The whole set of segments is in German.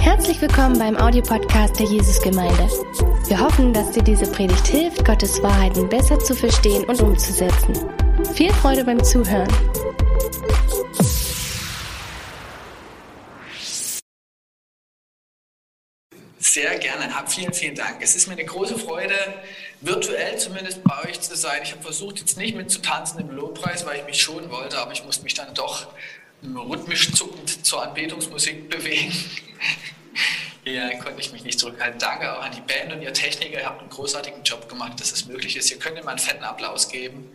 Herzlich willkommen beim Audiopodcast der Jesusgemeinde. Wir hoffen, dass dir diese Predigt hilft, Gottes Wahrheiten besser zu verstehen und umzusetzen. Viel Freude beim Zuhören. Sehr gerne. Hab vielen, vielen Dank. Es ist mir eine große Freude, virtuell zumindest bei euch zu sein. Ich habe versucht, jetzt nicht mitzutanzen im Lobpreis, weil ich mich schonen wollte, aber ich musste mich dann doch rhythmisch zuckend zur Anbetungsmusik bewegen. Hier konnte ich mich nicht zurückhalten. Danke auch an die Band und ihr Techniker. Ihr habt einen großartigen Job gemacht, dass es möglich ist. Ihr könnt ihm einen fetten Applaus geben.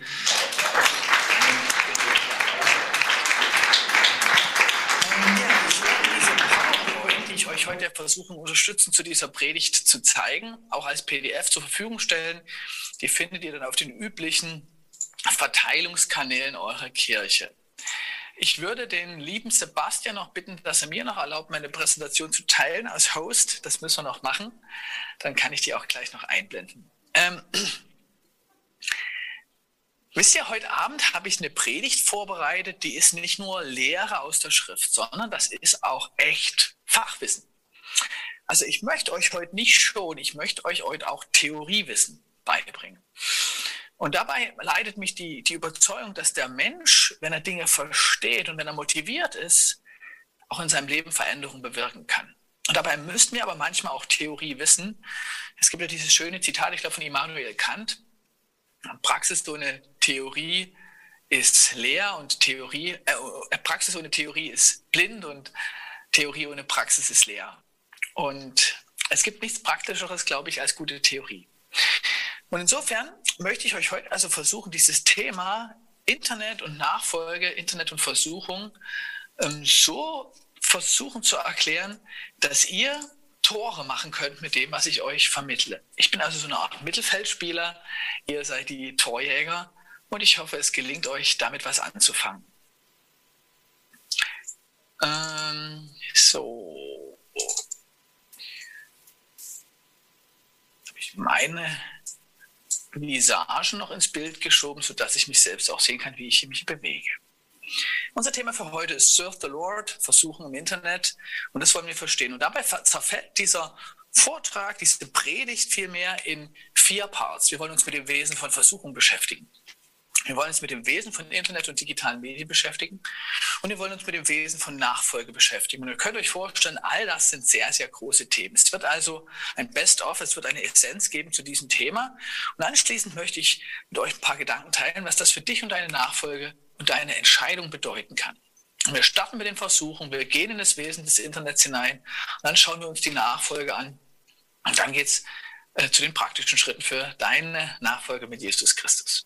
die ich euch heute versuchen unterstützen, zu dieser Predigt zu zeigen, auch als PDF zur Verfügung stellen. Die findet ihr dann auf den üblichen Verteilungskanälen eurer Kirche. Ich würde den lieben Sebastian noch bitten, dass er mir noch erlaubt, meine Präsentation zu teilen als Host. Das müssen wir noch machen. Dann kann ich die auch gleich noch einblenden. Ähm, wisst ihr, heute Abend habe ich eine Predigt vorbereitet, die ist nicht nur Lehre aus der Schrift, sondern das ist auch echt Fachwissen. Also ich möchte euch heute nicht schon, ich möchte euch heute auch Theoriewissen beibringen. Und dabei leitet mich die, die Überzeugung, dass der Mensch, wenn er Dinge versteht und wenn er motiviert ist, auch in seinem Leben Veränderungen bewirken kann. Und dabei müssten wir aber manchmal auch Theorie wissen. Es gibt ja dieses schöne Zitat, ich glaube, von Immanuel Kant. Praxis ohne Theorie ist leer und Theorie, äh, Praxis ohne Theorie ist blind und Theorie ohne Praxis ist leer. Und es gibt nichts Praktischeres, glaube ich, als gute Theorie. Und insofern möchte ich euch heute also versuchen, dieses Thema Internet und Nachfolge, Internet und Versuchung ähm, so versuchen zu erklären, dass ihr Tore machen könnt mit dem, was ich euch vermittle. Ich bin also so eine Art Mittelfeldspieler, ihr seid die Torjäger und ich hoffe, es gelingt euch, damit was anzufangen. Ähm, so. Habe ich meine Visagen noch ins Bild geschoben, sodass ich mich selbst auch sehen kann, wie ich mich bewege. Unser Thema für heute ist Serve the Lord, Versuchen im Internet. Und das wollen wir verstehen. Und dabei zerfällt dieser Vortrag, diese Predigt vielmehr in vier Parts. Wir wollen uns mit dem Wesen von Versuchung beschäftigen. Wir wollen uns mit dem Wesen von Internet und digitalen Medien beschäftigen und wir wollen uns mit dem Wesen von Nachfolge beschäftigen. Und ihr könnt euch vorstellen, all das sind sehr, sehr große Themen. Es wird also ein Best-of, es wird eine Essenz geben zu diesem Thema. Und anschließend möchte ich mit euch ein paar Gedanken teilen, was das für dich und deine Nachfolge und deine Entscheidung bedeuten kann. Und wir starten mit den Versuchen, wir gehen in das Wesen des Internets hinein und dann schauen wir uns die Nachfolge an. Und dann geht es äh, zu den praktischen Schritten für deine Nachfolge mit Jesus Christus.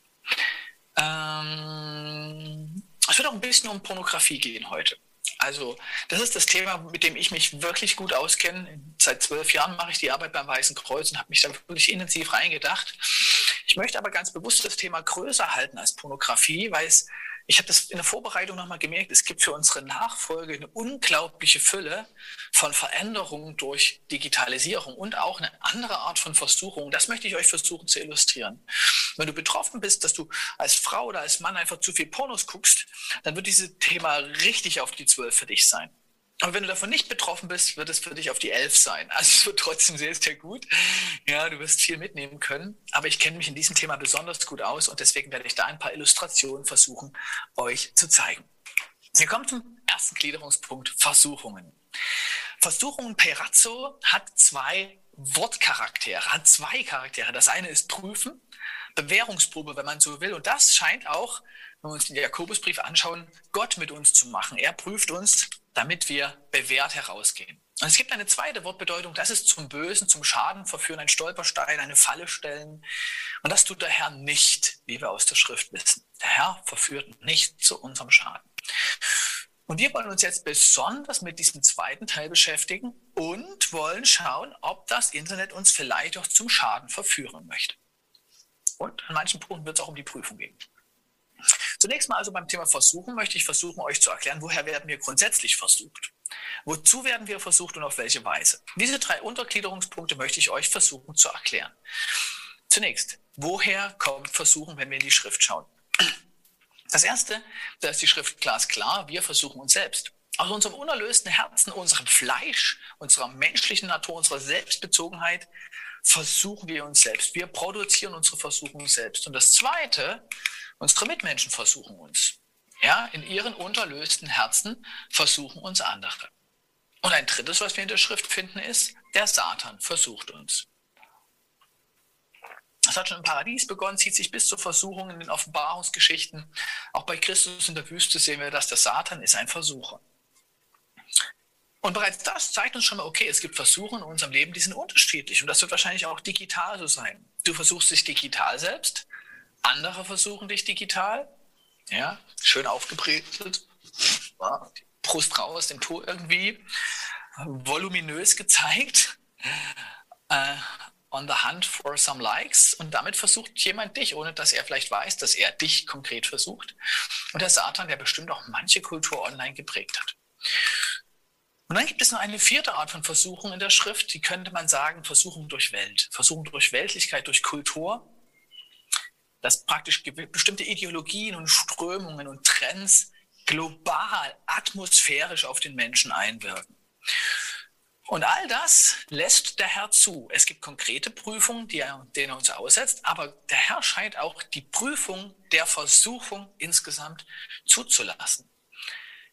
Ähm, es wird auch ein bisschen um Pornografie gehen heute. Also das ist das Thema, mit dem ich mich wirklich gut auskenne. Seit zwölf Jahren mache ich die Arbeit beim Weißen Kreuz und habe mich da wirklich intensiv reingedacht. Ich möchte aber ganz bewusst das Thema größer halten als Pornografie, weil es ich habe das in der Vorbereitung nochmal gemerkt, es gibt für unsere Nachfolge eine unglaubliche Fülle von Veränderungen durch Digitalisierung und auch eine andere Art von Versuchung. Das möchte ich euch versuchen zu illustrieren. Wenn du betroffen bist, dass du als Frau oder als Mann einfach zu viel Pornos guckst, dann wird dieses Thema richtig auf die Zwölf für dich sein. Aber wenn du davon nicht betroffen bist, wird es für dich auf die Elf sein. Also es wird trotzdem sehr, sehr gut. Ja, du wirst viel mitnehmen können. Aber ich kenne mich in diesem Thema besonders gut aus und deswegen werde ich da ein paar Illustrationen versuchen, euch zu zeigen. Wir kommen zum ersten Gliederungspunkt, Versuchungen. Versuchungen Perazzo hat zwei Wortcharaktere, hat zwei Charaktere. Das eine ist prüfen, Bewährungsprobe, wenn man so will. Und das scheint auch, wenn wir uns den Jakobusbrief anschauen, Gott mit uns zu machen. Er prüft uns damit wir bewährt herausgehen. Und es gibt eine zweite Wortbedeutung, das ist zum Bösen, zum Schaden verführen, ein Stolperstein, eine Falle stellen. Und das tut der Herr nicht, wie wir aus der Schrift wissen. Der Herr verführt nicht zu unserem Schaden. Und wir wollen uns jetzt besonders mit diesem zweiten Teil beschäftigen und wollen schauen, ob das Internet uns vielleicht auch zum Schaden verführen möchte. Und an manchen Punkten wird es auch um die Prüfung gehen. Zunächst mal also beim Thema Versuchen möchte ich versuchen, euch zu erklären, woher werden wir grundsätzlich versucht? Wozu werden wir versucht und auf welche Weise? Diese drei Untergliederungspunkte möchte ich euch versuchen zu erklären. Zunächst, woher kommt Versuchen, wenn wir in die Schrift schauen? Das erste, da ist die Schrift glasklar, wir versuchen uns selbst. Aus unserem unerlösten Herzen, unserem Fleisch, unserer menschlichen Natur, unserer Selbstbezogenheit versuchen wir uns selbst. Wir produzieren unsere Versuchungen selbst. Und das Zweite, unsere Mitmenschen versuchen uns. Ja, in ihren unterlösten Herzen versuchen uns andere. Und ein drittes, was wir in der Schrift finden, ist, der Satan versucht uns. Das hat schon im Paradies begonnen, zieht sich bis zur Versuchung in den Offenbarungsgeschichten. Auch bei Christus in der Wüste sehen wir, dass der Satan ist ein Versucher. Und bereits das zeigt uns schon mal, okay, es gibt Versuche in unserem Leben, die sind unterschiedlich. Und das wird wahrscheinlich auch digital so sein. Du versuchst dich digital selbst, andere versuchen dich digital. Ja, schön aufgebrezelt. Ja, Brust raus, den Po irgendwie voluminös gezeigt. Äh, on the hunt for some likes und damit versucht jemand dich, ohne dass er vielleicht weiß, dass er dich konkret versucht. Und der Satan, der bestimmt auch manche Kultur online geprägt hat. Und dann gibt es noch eine vierte Art von Versuchung in der Schrift, die könnte man sagen Versuchung durch Welt, Versuchung durch Weltlichkeit, durch Kultur, dass praktisch bestimmte Ideologien und Strömungen und Trends global, atmosphärisch auf den Menschen einwirken. Und all das lässt der Herr zu. Es gibt konkrete Prüfungen, die er, denen er uns aussetzt, aber der Herr scheint auch die Prüfung der Versuchung insgesamt zuzulassen.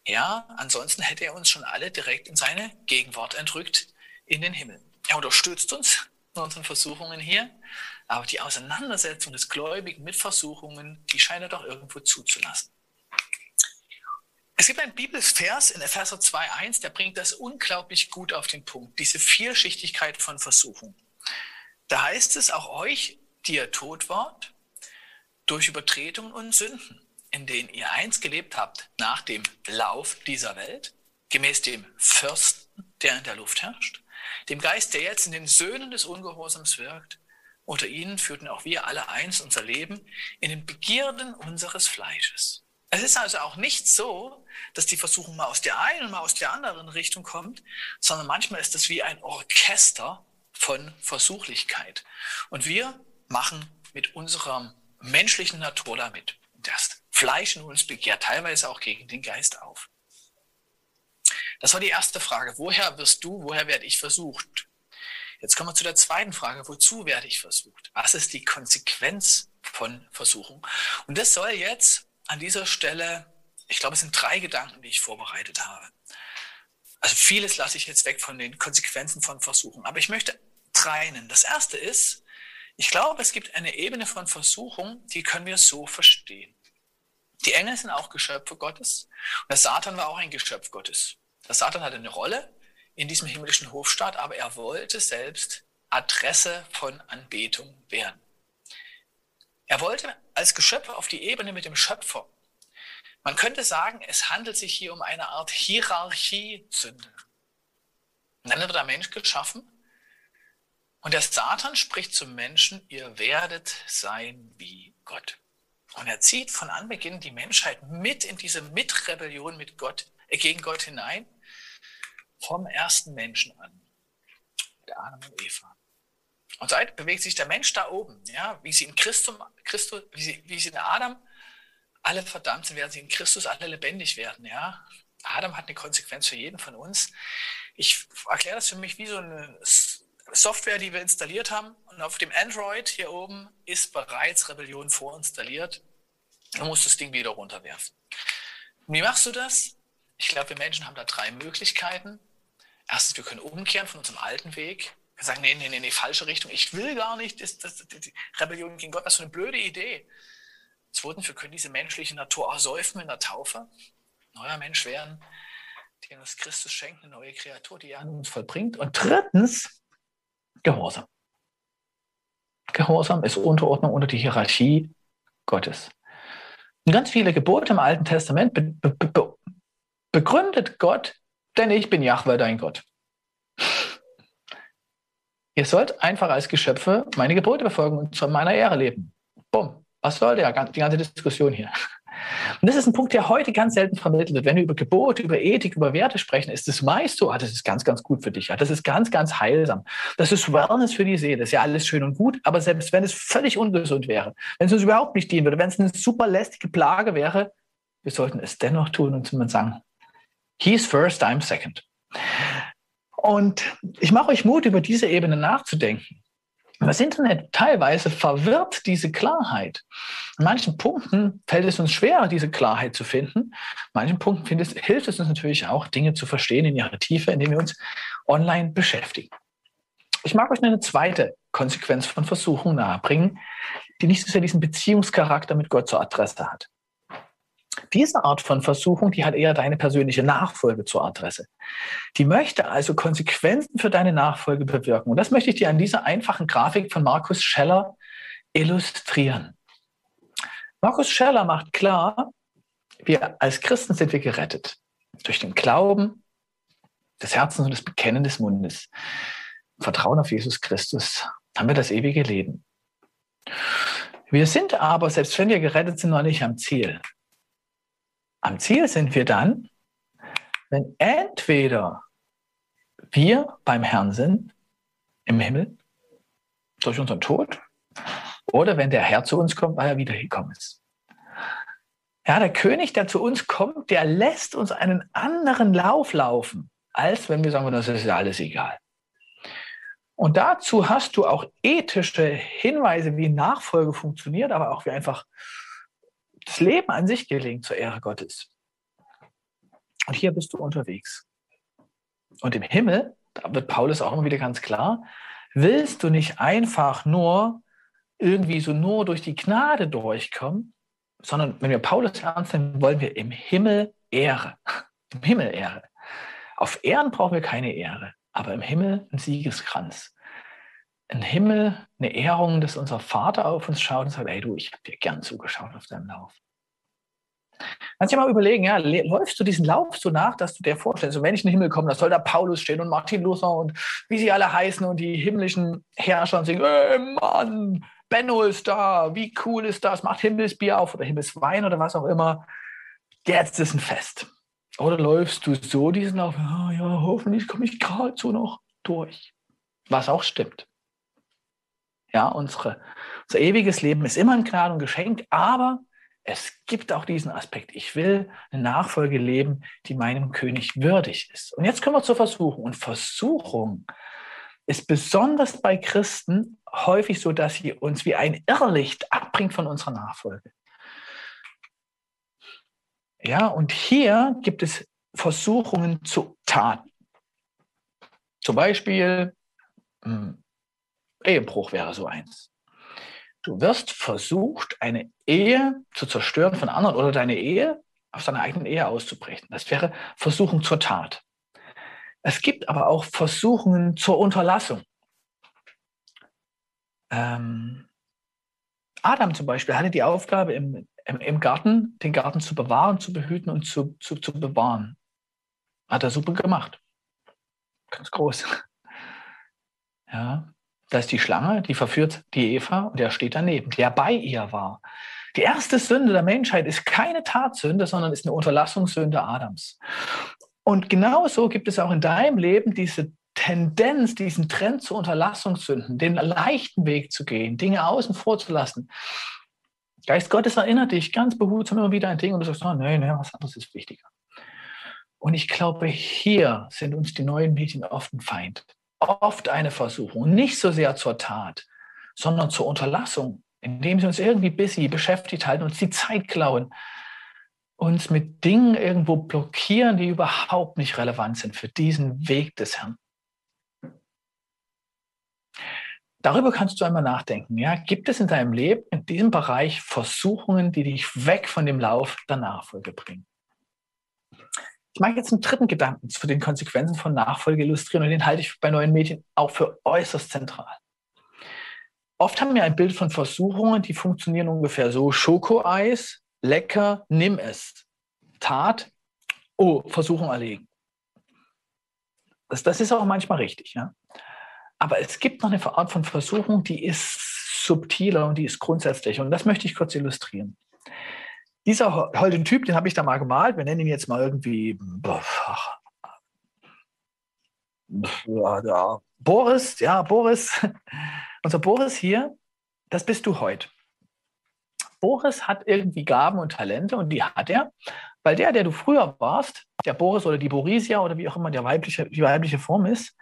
Ja, ansonsten hätte er uns schon alle direkt in seine Gegenwart entrückt in den Himmel. Er unterstützt uns in unseren Versuchungen hier, aber die Auseinandersetzung des Gläubigen mit Versuchungen, die scheint er doch irgendwo zuzulassen. Es gibt einen Bibelvers in Epheser 2.1, der bringt das unglaublich gut auf den Punkt, diese Vielschichtigkeit von Versuchung. Da heißt es auch euch, die ihr tot wart, durch Übertretungen und Sünden, in denen ihr einst gelebt habt, nach dem Lauf dieser Welt, gemäß dem Fürsten, der in der Luft herrscht, dem Geist, der jetzt in den Söhnen des Ungehorsams wirkt, unter ihnen führten auch wir alle einst unser Leben in den Begierden unseres Fleisches es ist also auch nicht so, dass die Versuchung mal aus der einen und mal aus der anderen Richtung kommt, sondern manchmal ist es wie ein Orchester von Versuchlichkeit. Und wir machen mit unserer menschlichen Natur damit. Das Fleisch in uns begehrt teilweise auch gegen den Geist auf. Das war die erste Frage. Woher wirst du, woher werde ich versucht? Jetzt kommen wir zu der zweiten Frage. Wozu werde ich versucht? Was ist die Konsequenz von Versuchung? Und das soll jetzt an dieser Stelle, ich glaube, es sind drei Gedanken, die ich vorbereitet habe. Also vieles lasse ich jetzt weg von den Konsequenzen von Versuchen, aber ich möchte drei nennen. Das erste ist, ich glaube, es gibt eine Ebene von Versuchung, die können wir so verstehen. Die Engel sind auch Geschöpfe Gottes und der Satan war auch ein Geschöpf Gottes. Der Satan hatte eine Rolle in diesem himmlischen Hofstaat, aber er wollte selbst Adresse von Anbetung werden. Er wollte als Geschöpf auf die Ebene mit dem Schöpfer. Man könnte sagen, es handelt sich hier um eine Art Hierarchiesünde. Dann wird der Mensch geschaffen und der Satan spricht zum Menschen, ihr werdet sein wie Gott. Und er zieht von Anbeginn die Menschheit mit in diese Mitrebellion mit Gott, äh, gegen Gott hinein, vom ersten Menschen an, mit Adam und Eva. Und so bewegt sich der Mensch da oben, ja, wie sie in Christum, Christus, wie sie, wie sie in Adam alle verdammt sind, werden sie in Christus alle lebendig werden, ja. Adam hat eine Konsequenz für jeden von uns. Ich erkläre das für mich wie so eine Software, die wir installiert haben. Und auf dem Android hier oben ist bereits Rebellion vorinstalliert. Du musst das Ding wieder runterwerfen. Wie machst du das? Ich glaube, wir Menschen haben da drei Möglichkeiten. Erstens, wir können umkehren von unserem alten Weg wir sagen, nee, nee, nee, nee, falsche Richtung. Ich will gar nicht, das, das, die Rebellion gegen Gott, das ist so eine blöde Idee. Zweitens, wir können diese menschliche Natur ersäufen in der Taufe, neuer Mensch werden, den uns Christus schenkt, eine neue Kreatur, die er an uns vollbringt. Und drittens, Gehorsam. Gehorsam ist Unterordnung unter die Hierarchie Gottes. Und ganz viele Gebote im Alten Testament be be be begründet Gott, denn ich bin Jahwe, dein Gott. Ihr sollt einfach als Geschöpfe meine Gebote befolgen und zu meiner Ehre leben. Bumm. Was soll der, die ganze Diskussion hier? Und das ist ein Punkt, der heute ganz selten vermittelt wird. Wenn wir über Gebote, über Ethik, über Werte sprechen, ist das meist so, ah, das ist ganz, ganz gut für dich. Ja, das ist ganz, ganz heilsam. Das ist Wellness für die Seele. Das ist ja alles schön und gut. Aber selbst wenn es völlig ungesund wäre, wenn es uns überhaupt nicht dienen würde, wenn es eine super lästige Plage wäre, wir sollten es dennoch tun und man sagen, He's first, I'm second. Und ich mache euch Mut, über diese Ebene nachzudenken. Das Internet teilweise verwirrt diese Klarheit. An manchen Punkten fällt es uns schwer, diese Klarheit zu finden. An manchen Punkten es, hilft es uns natürlich auch, Dinge zu verstehen in ihrer Tiefe, indem wir uns online beschäftigen. Ich mag euch eine zweite Konsequenz von Versuchung nahebringen, die nicht so sehr diesen Beziehungscharakter mit Gott zur Adresse hat. Diese Art von Versuchung, die hat eher deine persönliche Nachfolge zur Adresse. Die möchte also Konsequenzen für deine Nachfolge bewirken. Und das möchte ich dir an dieser einfachen Grafik von Markus Scheller illustrieren. Markus Scheller macht klar, wir als Christen sind wir gerettet. Durch den Glauben des Herzens und das Bekennen des Mundes. Vertrauen auf Jesus Christus haben wir das ewige Leben. Wir sind aber, selbst wenn wir gerettet sind, noch nicht am Ziel. Am Ziel sind wir dann, wenn entweder wir beim Herrn sind, im Himmel, durch unseren Tod, oder wenn der Herr zu uns kommt, weil er wiedergekommen ist. Ja, der König, der zu uns kommt, der lässt uns einen anderen Lauf laufen, als wenn wir sagen, das ist ja alles egal. Und dazu hast du auch ethische Hinweise, wie Nachfolge funktioniert, aber auch wie einfach das Leben an sich gelingt zur Ehre Gottes. Und hier bist du unterwegs. Und im Himmel, da wird Paulus auch immer wieder ganz klar, willst du nicht einfach nur irgendwie so nur durch die Gnade durchkommen, sondern wenn wir Paulus ernst nehmen, wollen wir im Himmel Ehre. Im Himmel Ehre. Auf Ehren brauchen wir keine Ehre, aber im Himmel ein Siegeskranz. Im Himmel eine Ehrung, dass unser Vater auf uns schaut und sagt, ey du, ich habe dir gern zugeschaut auf deinem Lauf. Kannst du dir mal überlegen, ja, läufst du diesen Lauf so nach, dass du dir vorstellst, wenn ich in den Himmel komme, da soll da Paulus stehen und Martin Luther und wie sie alle heißen und die himmlischen Herrscher und singen, ey Mann, Benno ist da, wie cool ist das, macht Himmelsbier auf oder Himmelswein oder was auch immer. Jetzt ist ein Fest. Oder läufst du so diesen Lauf, ja, ja hoffentlich komme ich gerade so noch durch. Was auch stimmt. Ja, unsere, unser ewiges Leben ist immer ein Gnade und Geschenk, aber es gibt auch diesen Aspekt. Ich will eine Nachfolge leben, die meinem König würdig ist. Und jetzt kommen wir zur Versuchung. Und Versuchung ist besonders bei Christen häufig so, dass sie uns wie ein Irrlicht abbringt von unserer Nachfolge. Ja, und hier gibt es Versuchungen zu Taten. Zum Beispiel hm, Ehebruch wäre so eins. Du wirst versucht, eine Ehe zu zerstören von anderen oder deine Ehe aus deiner eigenen Ehe auszubrechen. Das wäre Versuchung zur Tat. Es gibt aber auch Versuchungen zur Unterlassung. Ähm, Adam zum Beispiel hatte die Aufgabe, im, im, im, Garten, den Garten zu bewahren, zu behüten und zu, zu, zu bewahren. Hat er super gemacht. Ganz groß. Ja. Da ist die Schlange, die verführt die Eva und der steht daneben, der bei ihr war. Die erste Sünde der Menschheit ist keine Tatsünde, sondern ist eine Unterlassungssünde Adams. Und genauso gibt es auch in deinem Leben diese Tendenz, diesen Trend zu Unterlassungssünden, den leichten Weg zu gehen, Dinge außen vor zu lassen. Geist Gottes erinnert dich ganz behutsam immer wieder ein Ding und du sagst, oh, nee, nee, was anderes ist wichtiger. Und ich glaube, hier sind uns die neuen Medien oft ein Feind oft eine Versuchung, nicht so sehr zur Tat, sondern zur Unterlassung, indem sie uns irgendwie busy beschäftigt halten, uns die Zeit klauen, uns mit Dingen irgendwo blockieren, die überhaupt nicht relevant sind für diesen Weg des Herrn. Darüber kannst du einmal nachdenken. Ja? Gibt es in deinem Leben in diesem Bereich Versuchungen, die dich weg von dem Lauf der Nachfolge bringen? Ich mag jetzt einen dritten Gedanken zu den Konsequenzen von Nachfolge illustrieren und den halte ich bei neuen Medien auch für äußerst zentral. Oft haben wir ein Bild von Versuchungen, die funktionieren ungefähr so: Schokoeis, lecker, nimm es. Tat, oh, Versuchung erlegen. Das, das ist auch manchmal richtig, ja. Aber es gibt noch eine Art von Versuchung, die ist subtiler und die ist grundsätzlich. Und das möchte ich kurz illustrieren. Dieser holde Typ, den habe ich da mal gemalt. Wir nennen ihn jetzt mal irgendwie ach, ja, Boris. Ja, Boris. Unser Boris hier, das bist du heute. Boris hat irgendwie Gaben und Talente und die hat er, weil der, der du früher warst, der Boris oder die Borisia oder wie auch immer der weibliche, die weibliche Form ist,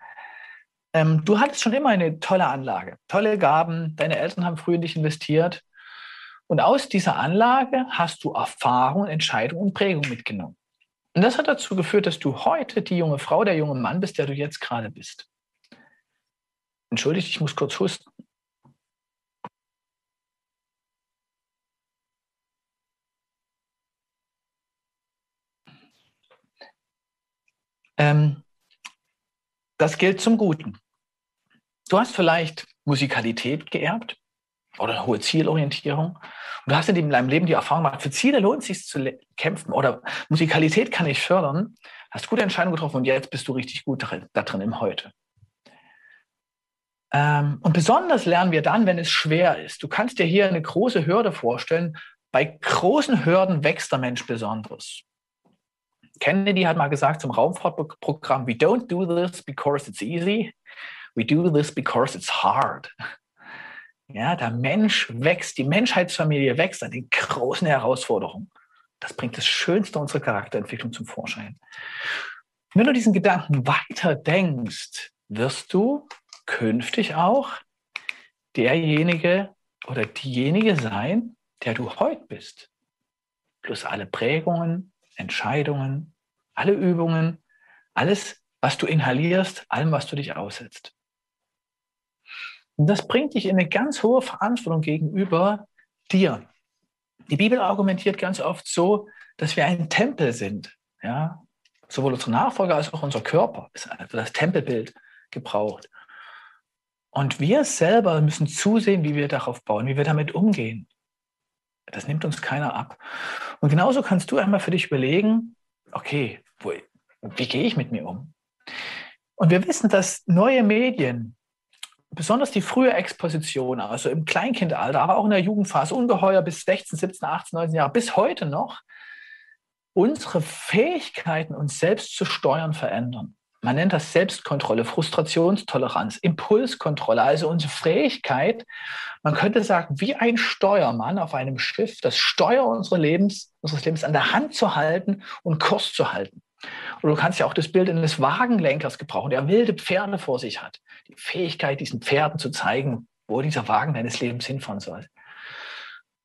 ähm, du hattest schon immer eine tolle Anlage, tolle Gaben, deine Eltern haben früh in dich investiert. Und aus dieser Anlage hast du Erfahrung, Entscheidung und Prägung mitgenommen. Und das hat dazu geführt, dass du heute die junge Frau, der junge Mann bist, der du jetzt gerade bist. Entschuldigt, ich muss kurz husten. Ähm, das gilt zum Guten. Du hast vielleicht Musikalität geerbt oder hohe Zielorientierung. Und du hast in deinem Leben die Erfahrung gemacht, für Ziele lohnt es sich zu kämpfen oder Musikalität kann ich fördern. Hast gute Entscheidungen getroffen und jetzt bist du richtig gut da drin im Heute. Ähm, und besonders lernen wir dann, wenn es schwer ist. Du kannst dir hier eine große Hürde vorstellen. Bei großen Hürden wächst der Mensch besonders. Kennedy hat mal gesagt zum Raumfahrtprogramm, we don't do this because it's easy, we do this because it's hard. Ja, der Mensch wächst, die Menschheitsfamilie wächst an den großen Herausforderungen. Das bringt das Schönste unserer Charakterentwicklung zum Vorschein. Wenn du diesen Gedanken weiter denkst, wirst du künftig auch derjenige oder diejenige sein, der du heute bist. Plus alle Prägungen, Entscheidungen, alle Übungen, alles, was du inhalierst, allem, was du dich aussetzt. Und das bringt dich in eine ganz hohe Verantwortung gegenüber dir. Die Bibel argumentiert ganz oft so, dass wir ein Tempel sind. Ja? Sowohl unsere Nachfolger als auch unser Körper ist also das Tempelbild gebraucht. Und wir selber müssen zusehen, wie wir darauf bauen, wie wir damit umgehen. Das nimmt uns keiner ab. Und genauso kannst du einmal für dich überlegen, okay, wo, wie gehe ich mit mir um? Und wir wissen, dass neue Medien, besonders die frühe Exposition, also im Kleinkindalter, aber auch in der Jugendphase, ungeheuer bis 16, 17, 18, 19 Jahre, bis heute noch, unsere Fähigkeiten, uns selbst zu steuern, verändern. Man nennt das Selbstkontrolle, Frustrationstoleranz, Impulskontrolle, also unsere Fähigkeit, man könnte sagen, wie ein Steuermann auf einem Schiff, das Steuer unseres Lebens, unseres Lebens an der Hand zu halten und Kurs zu halten. Und du kannst ja auch das Bild eines Wagenlenkers gebrauchen, der wilde Pferde vor sich hat. Die Fähigkeit, diesen Pferden zu zeigen, wo dieser Wagen deines Lebens hinfahren soll.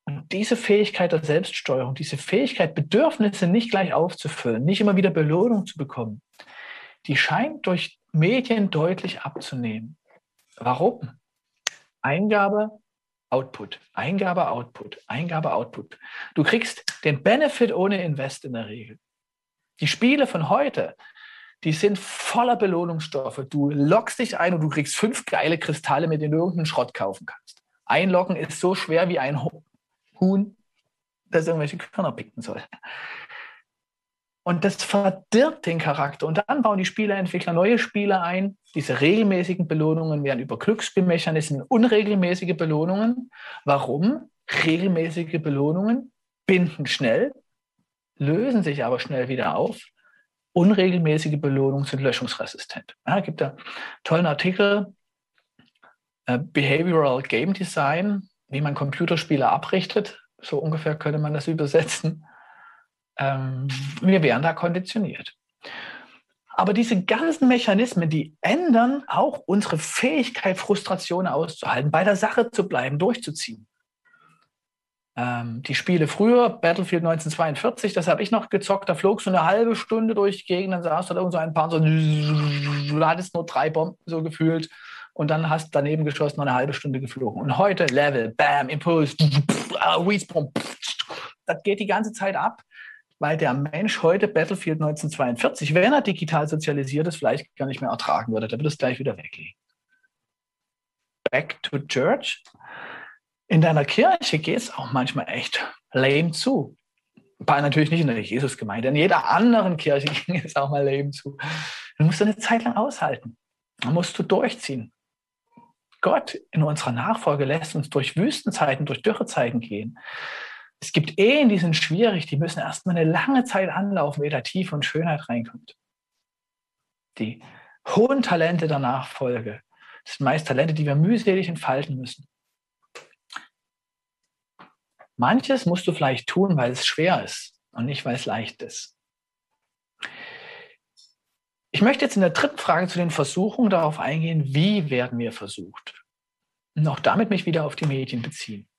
Und diese Fähigkeit der Selbststeuerung, diese Fähigkeit, Bedürfnisse nicht gleich aufzufüllen, nicht immer wieder Belohnung zu bekommen, die scheint durch Medien deutlich abzunehmen. Warum? Eingabe, Output, Eingabe, Output, Eingabe, Output. Du kriegst den Benefit ohne Invest in der Regel. Die Spiele von heute, die sind voller Belohnungsstoffe. Du lockst dich ein und du kriegst fünf geile Kristalle, mit denen du irgendeinen Schrott kaufen kannst. Einloggen ist so schwer wie ein Huhn, das irgendwelche Körner picken soll. Und das verdirbt den Charakter. Und dann bauen die Spieleentwickler neue Spiele ein. Diese regelmäßigen Belohnungen werden über Glücksspielmechanismen unregelmäßige Belohnungen. Warum? Regelmäßige Belohnungen binden schnell, lösen sich aber schnell wieder auf. Unregelmäßige Belohnungen sind löschungsresistent. Ja, gibt da einen tollen Artikel, äh, Behavioral Game Design, wie man Computerspiele abrichtet. So ungefähr könnte man das übersetzen. Ähm, wir werden da konditioniert. Aber diese ganzen Mechanismen, die ändern auch unsere Fähigkeit, Frustrationen auszuhalten, bei der Sache zu bleiben, durchzuziehen. Ähm, die Spiele früher, Battlefield 1942, das habe ich noch gezockt, da flog so eine halbe Stunde durch die Gegend, dann saß da irgend so ein paar, so, du hattest nur drei Bomben so gefühlt und dann hast daneben geschossen, noch eine halbe Stunde geflogen. Und heute Level, Bam, Impuls, Respawn, das geht die ganze Zeit ab weil der Mensch heute Battlefield 1942, wenn er digital sozialisiert ist, vielleicht gar nicht mehr ertragen würde. Der würde es gleich wieder weglegen. Back to Church. In deiner Kirche geht es auch manchmal echt lame zu. War natürlich nicht in der Jesusgemeinde. In jeder anderen Kirche ging es auch mal lame zu. Du musst eine Zeit lang aushalten. Dann musst du durchziehen. Gott in unserer Nachfolge lässt uns durch Wüstenzeiten, durch Dürrezeiten gehen es gibt Ehen, die sind schwierig, die müssen erstmal eine lange Zeit anlaufen, ehe da Tiefe und Schönheit reinkommt. Die hohen Talente der Nachfolge, sind meist Talente, die wir mühselig entfalten müssen. Manches musst du vielleicht tun, weil es schwer ist und nicht, weil es leicht ist. Ich möchte jetzt in der dritten Frage zu den Versuchungen darauf eingehen, wie werden wir versucht? Und auch damit mich wieder auf die Medien beziehen.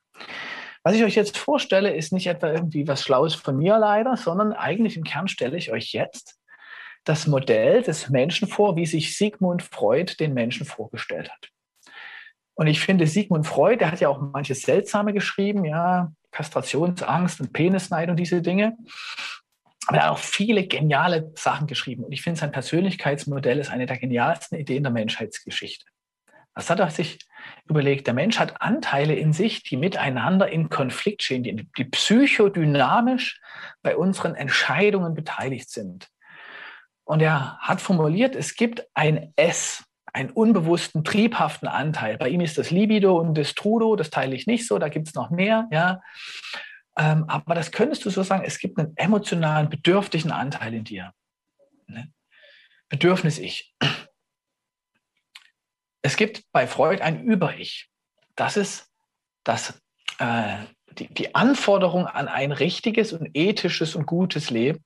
Was ich euch jetzt vorstelle, ist nicht etwa irgendwie was Schlaues von mir leider, sondern eigentlich im Kern stelle ich euch jetzt das Modell des Menschen vor, wie sich Sigmund Freud den Menschen vorgestellt hat. Und ich finde, Sigmund Freud, der hat ja auch manches Seltsame geschrieben, ja, Kastrationsangst und Penisneid und diese Dinge. Aber er hat auch viele geniale Sachen geschrieben. Und ich finde, sein Persönlichkeitsmodell ist eine der genialsten Ideen der Menschheitsgeschichte. Was hat er sich überlegt? Der Mensch hat Anteile in sich, die miteinander in Konflikt stehen, die, die psychodynamisch bei unseren Entscheidungen beteiligt sind. Und er hat formuliert, es gibt ein S, einen unbewussten, triebhaften Anteil. Bei ihm ist das Libido und das Trudo, das teile ich nicht so, da gibt es noch mehr. Ja. Ähm, aber das könntest du so sagen, es gibt einen emotionalen, bedürftigen Anteil in dir. Ne? Bedürfnis Ich. Es gibt bei Freud ein Über-Ich. Das ist das, äh, die, die, Anforderung an ein richtiges und ethisches und gutes Leben,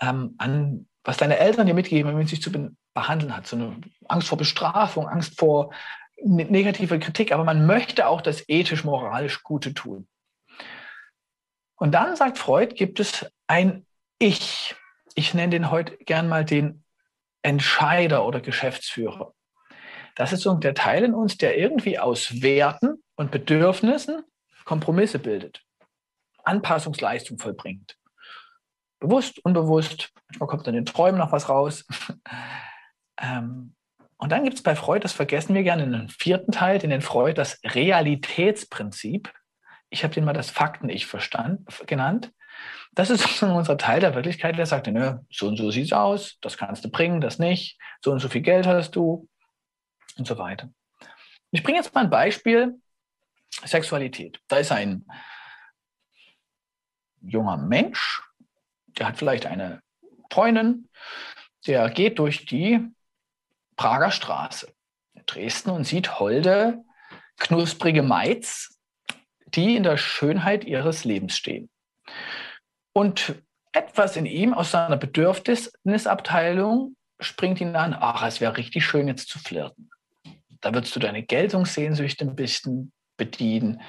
ähm, an was deine Eltern dir mitgeben, man sich zu behandeln hat. So eine Angst vor Bestrafung, Angst vor ne-, negativer Kritik, aber man möchte auch das ethisch-moralisch Gute tun. Und dann sagt Freud, gibt es ein Ich. Ich nenne den heute gern mal den Entscheider oder Geschäftsführer. Das ist so der Teil in uns, der irgendwie aus Werten und Bedürfnissen Kompromisse bildet, Anpassungsleistung vollbringt. Bewusst, unbewusst, manchmal kommt dann in den Träumen noch was raus. Ähm, und dann gibt es bei Freud, das vergessen wir gerne, in den vierten Teil, den nennt Freud das Realitätsprinzip. Ich habe den mal das Fakten-Ich genannt. Das ist unser Teil der Wirklichkeit, der sagt, nö, so und so sieht es aus, das kannst du bringen, das nicht, so und so viel Geld hast du, und so weiter. Ich bringe jetzt mal ein Beispiel, Sexualität. Da ist ein junger Mensch, der hat vielleicht eine Freundin, der geht durch die Prager Straße in Dresden und sieht holde, knusprige Maids, die in der Schönheit ihres Lebens stehen. Und etwas in ihm aus seiner Bedürfnisabteilung springt ihn an, ach, es wäre richtig schön jetzt zu flirten. Da würdest du deine Geltungssehnsüchte ein bisschen bedienen.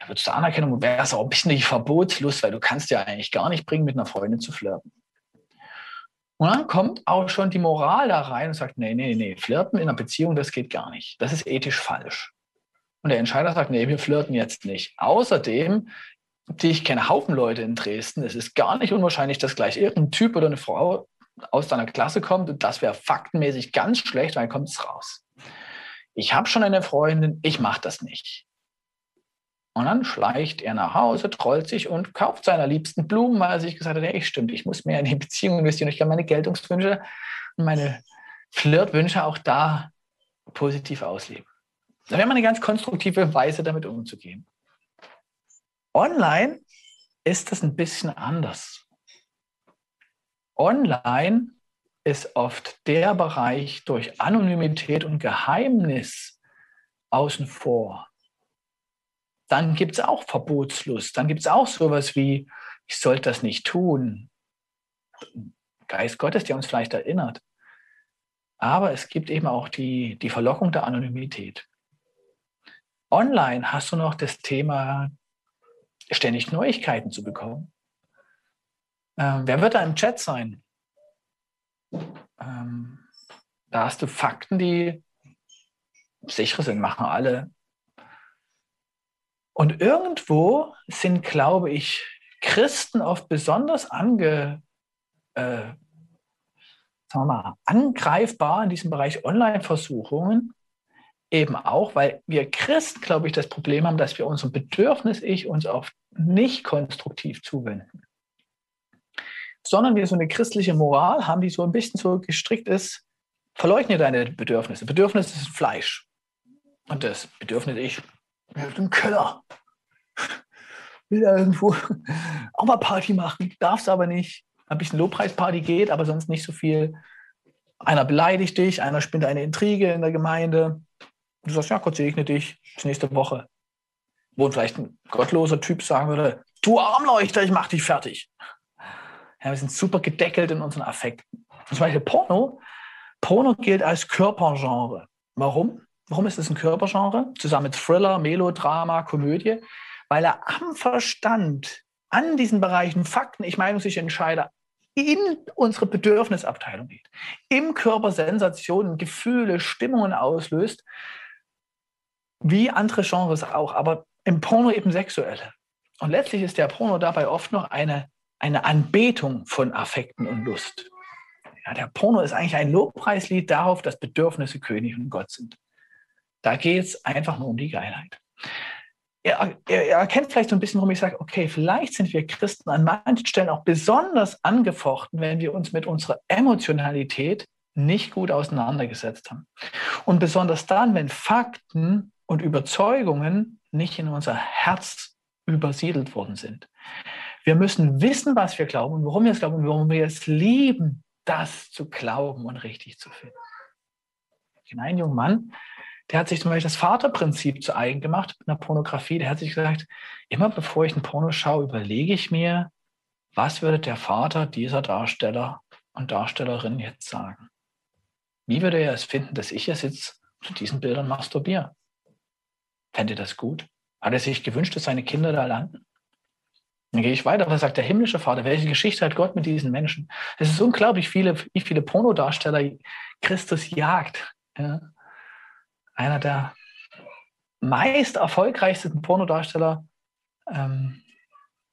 Da würdest du Anerkennung, wärst auch ein bisschen die Verbotslust, weil du kannst ja eigentlich gar nicht bringen, mit einer Freundin zu flirten. Und dann kommt auch schon die Moral da rein und sagt, nee, nee, nee, flirten in einer Beziehung, das geht gar nicht. Das ist ethisch falsch. Und der Entscheider sagt, nee, wir flirten jetzt nicht. Außerdem, ich kenne Haufen Leute in Dresden, es ist gar nicht unwahrscheinlich, dass gleich irgendein Typ oder eine Frau aus deiner Klasse kommt und das wäre faktenmäßig ganz schlecht, weil kommt es raus ich habe schon eine Freundin, ich mache das nicht. Und dann schleicht er nach Hause, trollt sich und kauft seiner Liebsten Blumen, weil er sich gesagt hat, hey, stimmt, ich muss mehr in die Beziehung investieren. Ich kann meine Geltungswünsche und meine Flirtwünsche auch da positiv ausleben. Da wäre mal eine ganz konstruktive Weise, damit umzugehen. Online ist das ein bisschen anders. Online ist oft der Bereich durch Anonymität und Geheimnis außen vor. Dann gibt es auch Verbotslust. Dann gibt es auch sowas wie, ich sollte das nicht tun. Geist Gottes, der uns vielleicht erinnert. Aber es gibt eben auch die, die Verlockung der Anonymität. Online hast du noch das Thema, ständig Neuigkeiten zu bekommen. Ähm, wer wird da im Chat sein? Ähm, da hast du Fakten, die sicher sind, machen alle. Und irgendwo sind, glaube ich, Christen oft besonders ange, äh, mal, angreifbar in diesem Bereich Online-Versuchungen. Eben auch, weil wir Christen, glaube ich, das Problem haben, dass wir unserem Bedürfnis Ich uns oft nicht konstruktiv zuwenden sondern wir so eine christliche Moral haben, die so ein bisschen so gestrickt ist, verleugne deine Bedürfnisse. Bedürfnis ist Fleisch. Und das Bedürfnis ich, im Keller. Will da irgendwo auch mal Party machen, darfst aber nicht. Ein bisschen Lobpreisparty geht, aber sonst nicht so viel. Einer beleidigt dich, einer spinnt eine Intrige in der Gemeinde. Du sagst, ja, Gott segne dich, bis nächste Woche. Wo vielleicht ein gottloser Typ sagen würde, du Armleuchter, ich mach dich fertig. Ja, wir sind super gedeckelt in unseren Affekten. Zum Beispiel Porno. Porno gilt als Körpergenre. Warum? Warum ist es ein Körpergenre? Zusammen mit Thriller, Melodrama, Komödie. Weil er am Verstand, an diesen Bereichen Fakten, ich meine, sich entscheide, in unsere Bedürfnisabteilung geht. Im Körper Sensationen, Gefühle, Stimmungen auslöst, wie andere Genres auch, aber im Porno eben sexuelle. Und letztlich ist der Porno dabei oft noch eine, eine Anbetung von Affekten und Lust. Ja, der Porno ist eigentlich ein Lobpreislied darauf, dass Bedürfnisse König und Gott sind. Da geht es einfach nur um die Geilheit. Er, er, er, erkennt vielleicht so ein bisschen, warum ich sage, okay, vielleicht sind wir Christen an manchen Stellen auch besonders angefochten, wenn wir uns mit unserer Emotionalität nicht gut auseinandergesetzt haben. Und besonders dann, wenn Fakten und Überzeugungen nicht in unser Herz übersiedelt worden sind. Wir müssen wissen, was wir glauben und warum wir es glauben und warum wir es lieben, das zu glauben und richtig zu finden. Ich kenne einen jungen Mann, der hat sich zum Beispiel das Vaterprinzip zu eigen gemacht mit einer Pornografie. Der hat sich gesagt, immer bevor ich ein Porno schaue, überlege ich mir, was würde der Vater dieser Darsteller und Darstellerin jetzt sagen? Wie würde er es finden, dass ich es jetzt zu diesen Bildern masturbiere? Fände das gut? Hat er sich gewünscht, dass seine Kinder da landen? Dann gehe ich weiter. Was sagt der himmlische Vater? Welche Geschichte hat Gott mit diesen Menschen? Es ist unglaublich, viele, wie viele Pornodarsteller Christus jagt. Ja. Einer der meist erfolgreichsten Pornodarsteller ähm,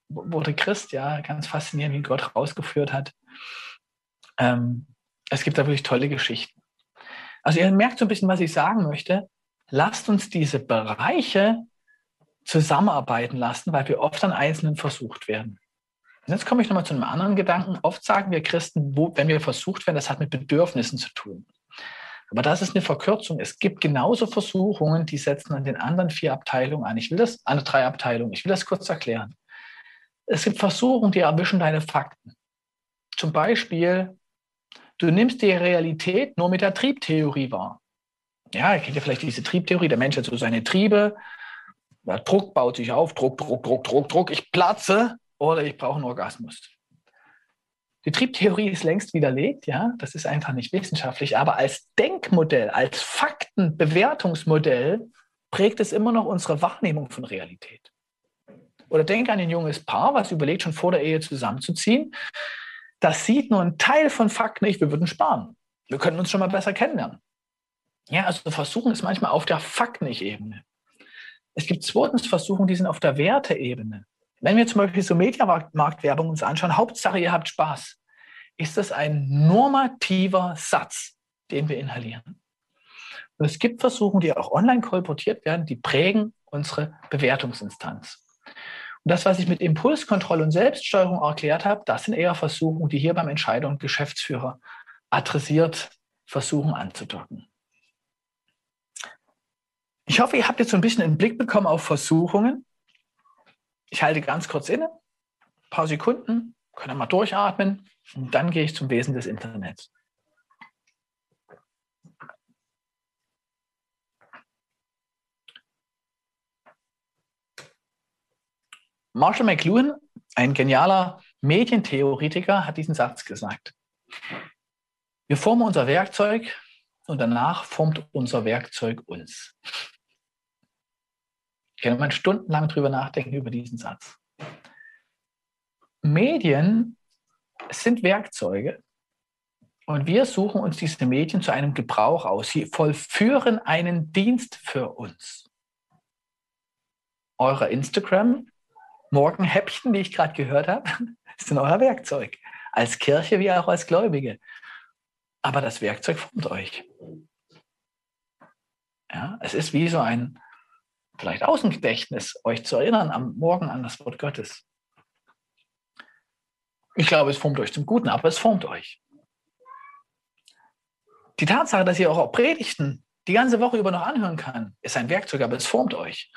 wurde Christ, ja, ganz faszinierend, wie Gott rausgeführt hat. Ähm, es gibt da wirklich tolle Geschichten. Also ihr merkt so ein bisschen, was ich sagen möchte. Lasst uns diese Bereiche zusammenarbeiten lassen, weil wir oft an Einzelnen versucht werden. Und jetzt komme ich nochmal zu einem anderen Gedanken. Oft sagen wir Christen, wo, wenn wir versucht werden, das hat mit Bedürfnissen zu tun. Aber das ist eine Verkürzung. Es gibt genauso Versuchungen, die setzen an den anderen vier Abteilungen an. Ich will das, an drei Abteilungen. Ich will das kurz erklären. Es gibt Versuchungen, die erwischen deine Fakten. Zum Beispiel, du nimmst die Realität nur mit der Triebtheorie wahr. Ja, ihr kennt ja vielleicht diese Triebtheorie, der Mensch hat so seine Triebe, der Druck baut sich auf, Druck, Druck, Druck, Druck, Druck, ich platze oder ich brauche einen Orgasmus. Die Triebtheorie ist längst widerlegt, ja, das ist einfach nicht wissenschaftlich, aber als Denkmodell, als Faktenbewertungsmodell prägt es immer noch unsere Wahrnehmung von Realität. Oder denk an ein junges Paar, was überlegt, schon vor der Ehe zusammenzuziehen. Das sieht nur einen Teil von Fakten nicht, wir würden sparen. Wir könnten uns schon mal besser kennenlernen. Ja, also versuchen es manchmal auf der Fakten-Ebene. Es gibt zweitens Versuchungen, die sind auf der Werteebene. Wenn wir zum Beispiel so Mediamarktwerbung uns anschauen, Hauptsache ihr habt Spaß, ist das ein normativer Satz, den wir inhalieren. Und es gibt Versuchungen, die auch online kolportiert werden, die prägen unsere Bewertungsinstanz. Und das, was ich mit Impulskontrolle und Selbststeuerung erklärt habe, das sind eher Versuchungen, die hier beim Entscheider und Geschäftsführer adressiert versuchen anzudocken. Ich hoffe, ihr habt jetzt so ein bisschen einen Blick bekommen auf Versuchungen. Ich halte ganz kurz inne, ein paar Sekunden, können mal durchatmen und dann gehe ich zum Wesen des Internets. Marshall McLuhan, ein genialer Medientheoretiker, hat diesen Satz gesagt. Wir formen unser Werkzeug und danach formt unser Werkzeug uns. Kann man stundenlang drüber nachdenken über diesen Satz. Medien sind Werkzeuge und wir suchen uns diese Medien zu einem Gebrauch aus. Sie vollführen einen Dienst für uns. Eure Instagram, Morgenhäppchen, die ich gerade gehört habe, sind euer Werkzeug. Als Kirche wie auch als Gläubige. Aber das Werkzeug formt euch. Ja, es ist wie so ein, vielleicht Außengedächtnis, euch zu erinnern am Morgen an das Wort Gottes. Ich glaube, es formt euch zum Guten, aber es formt euch. Die Tatsache, dass ihr auch Predigten die ganze Woche über noch anhören kann, ist ein Werkzeug, aber es formt euch.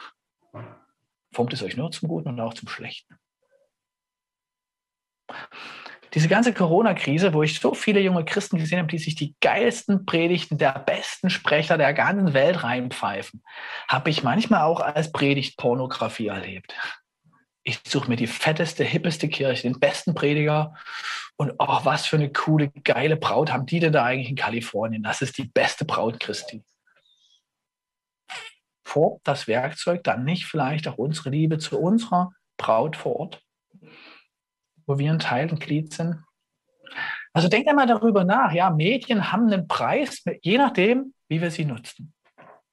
Formt es euch nur zum Guten und auch zum Schlechten. Diese ganze Corona-Krise, wo ich so viele junge Christen gesehen habe, die sich die geilsten Predigten der besten Sprecher der ganzen Welt reinpfeifen, habe ich manchmal auch als Predigtpornografie erlebt. ich suche mir die fetteste, hippeste Kirche, den besten Prediger und oh, was für eine coole, geile Braut haben die denn da eigentlich in Kalifornien? Das ist die beste Braut Christi. Formt das Werkzeug dann nicht vielleicht auch unsere Liebe zu unserer Braut vor Ort, wo wir ein Teil und Glied sind? Also denkt einmal darüber nach. Ja, Medien haben einen Preis, je nachdem, wie wir sie nutzen.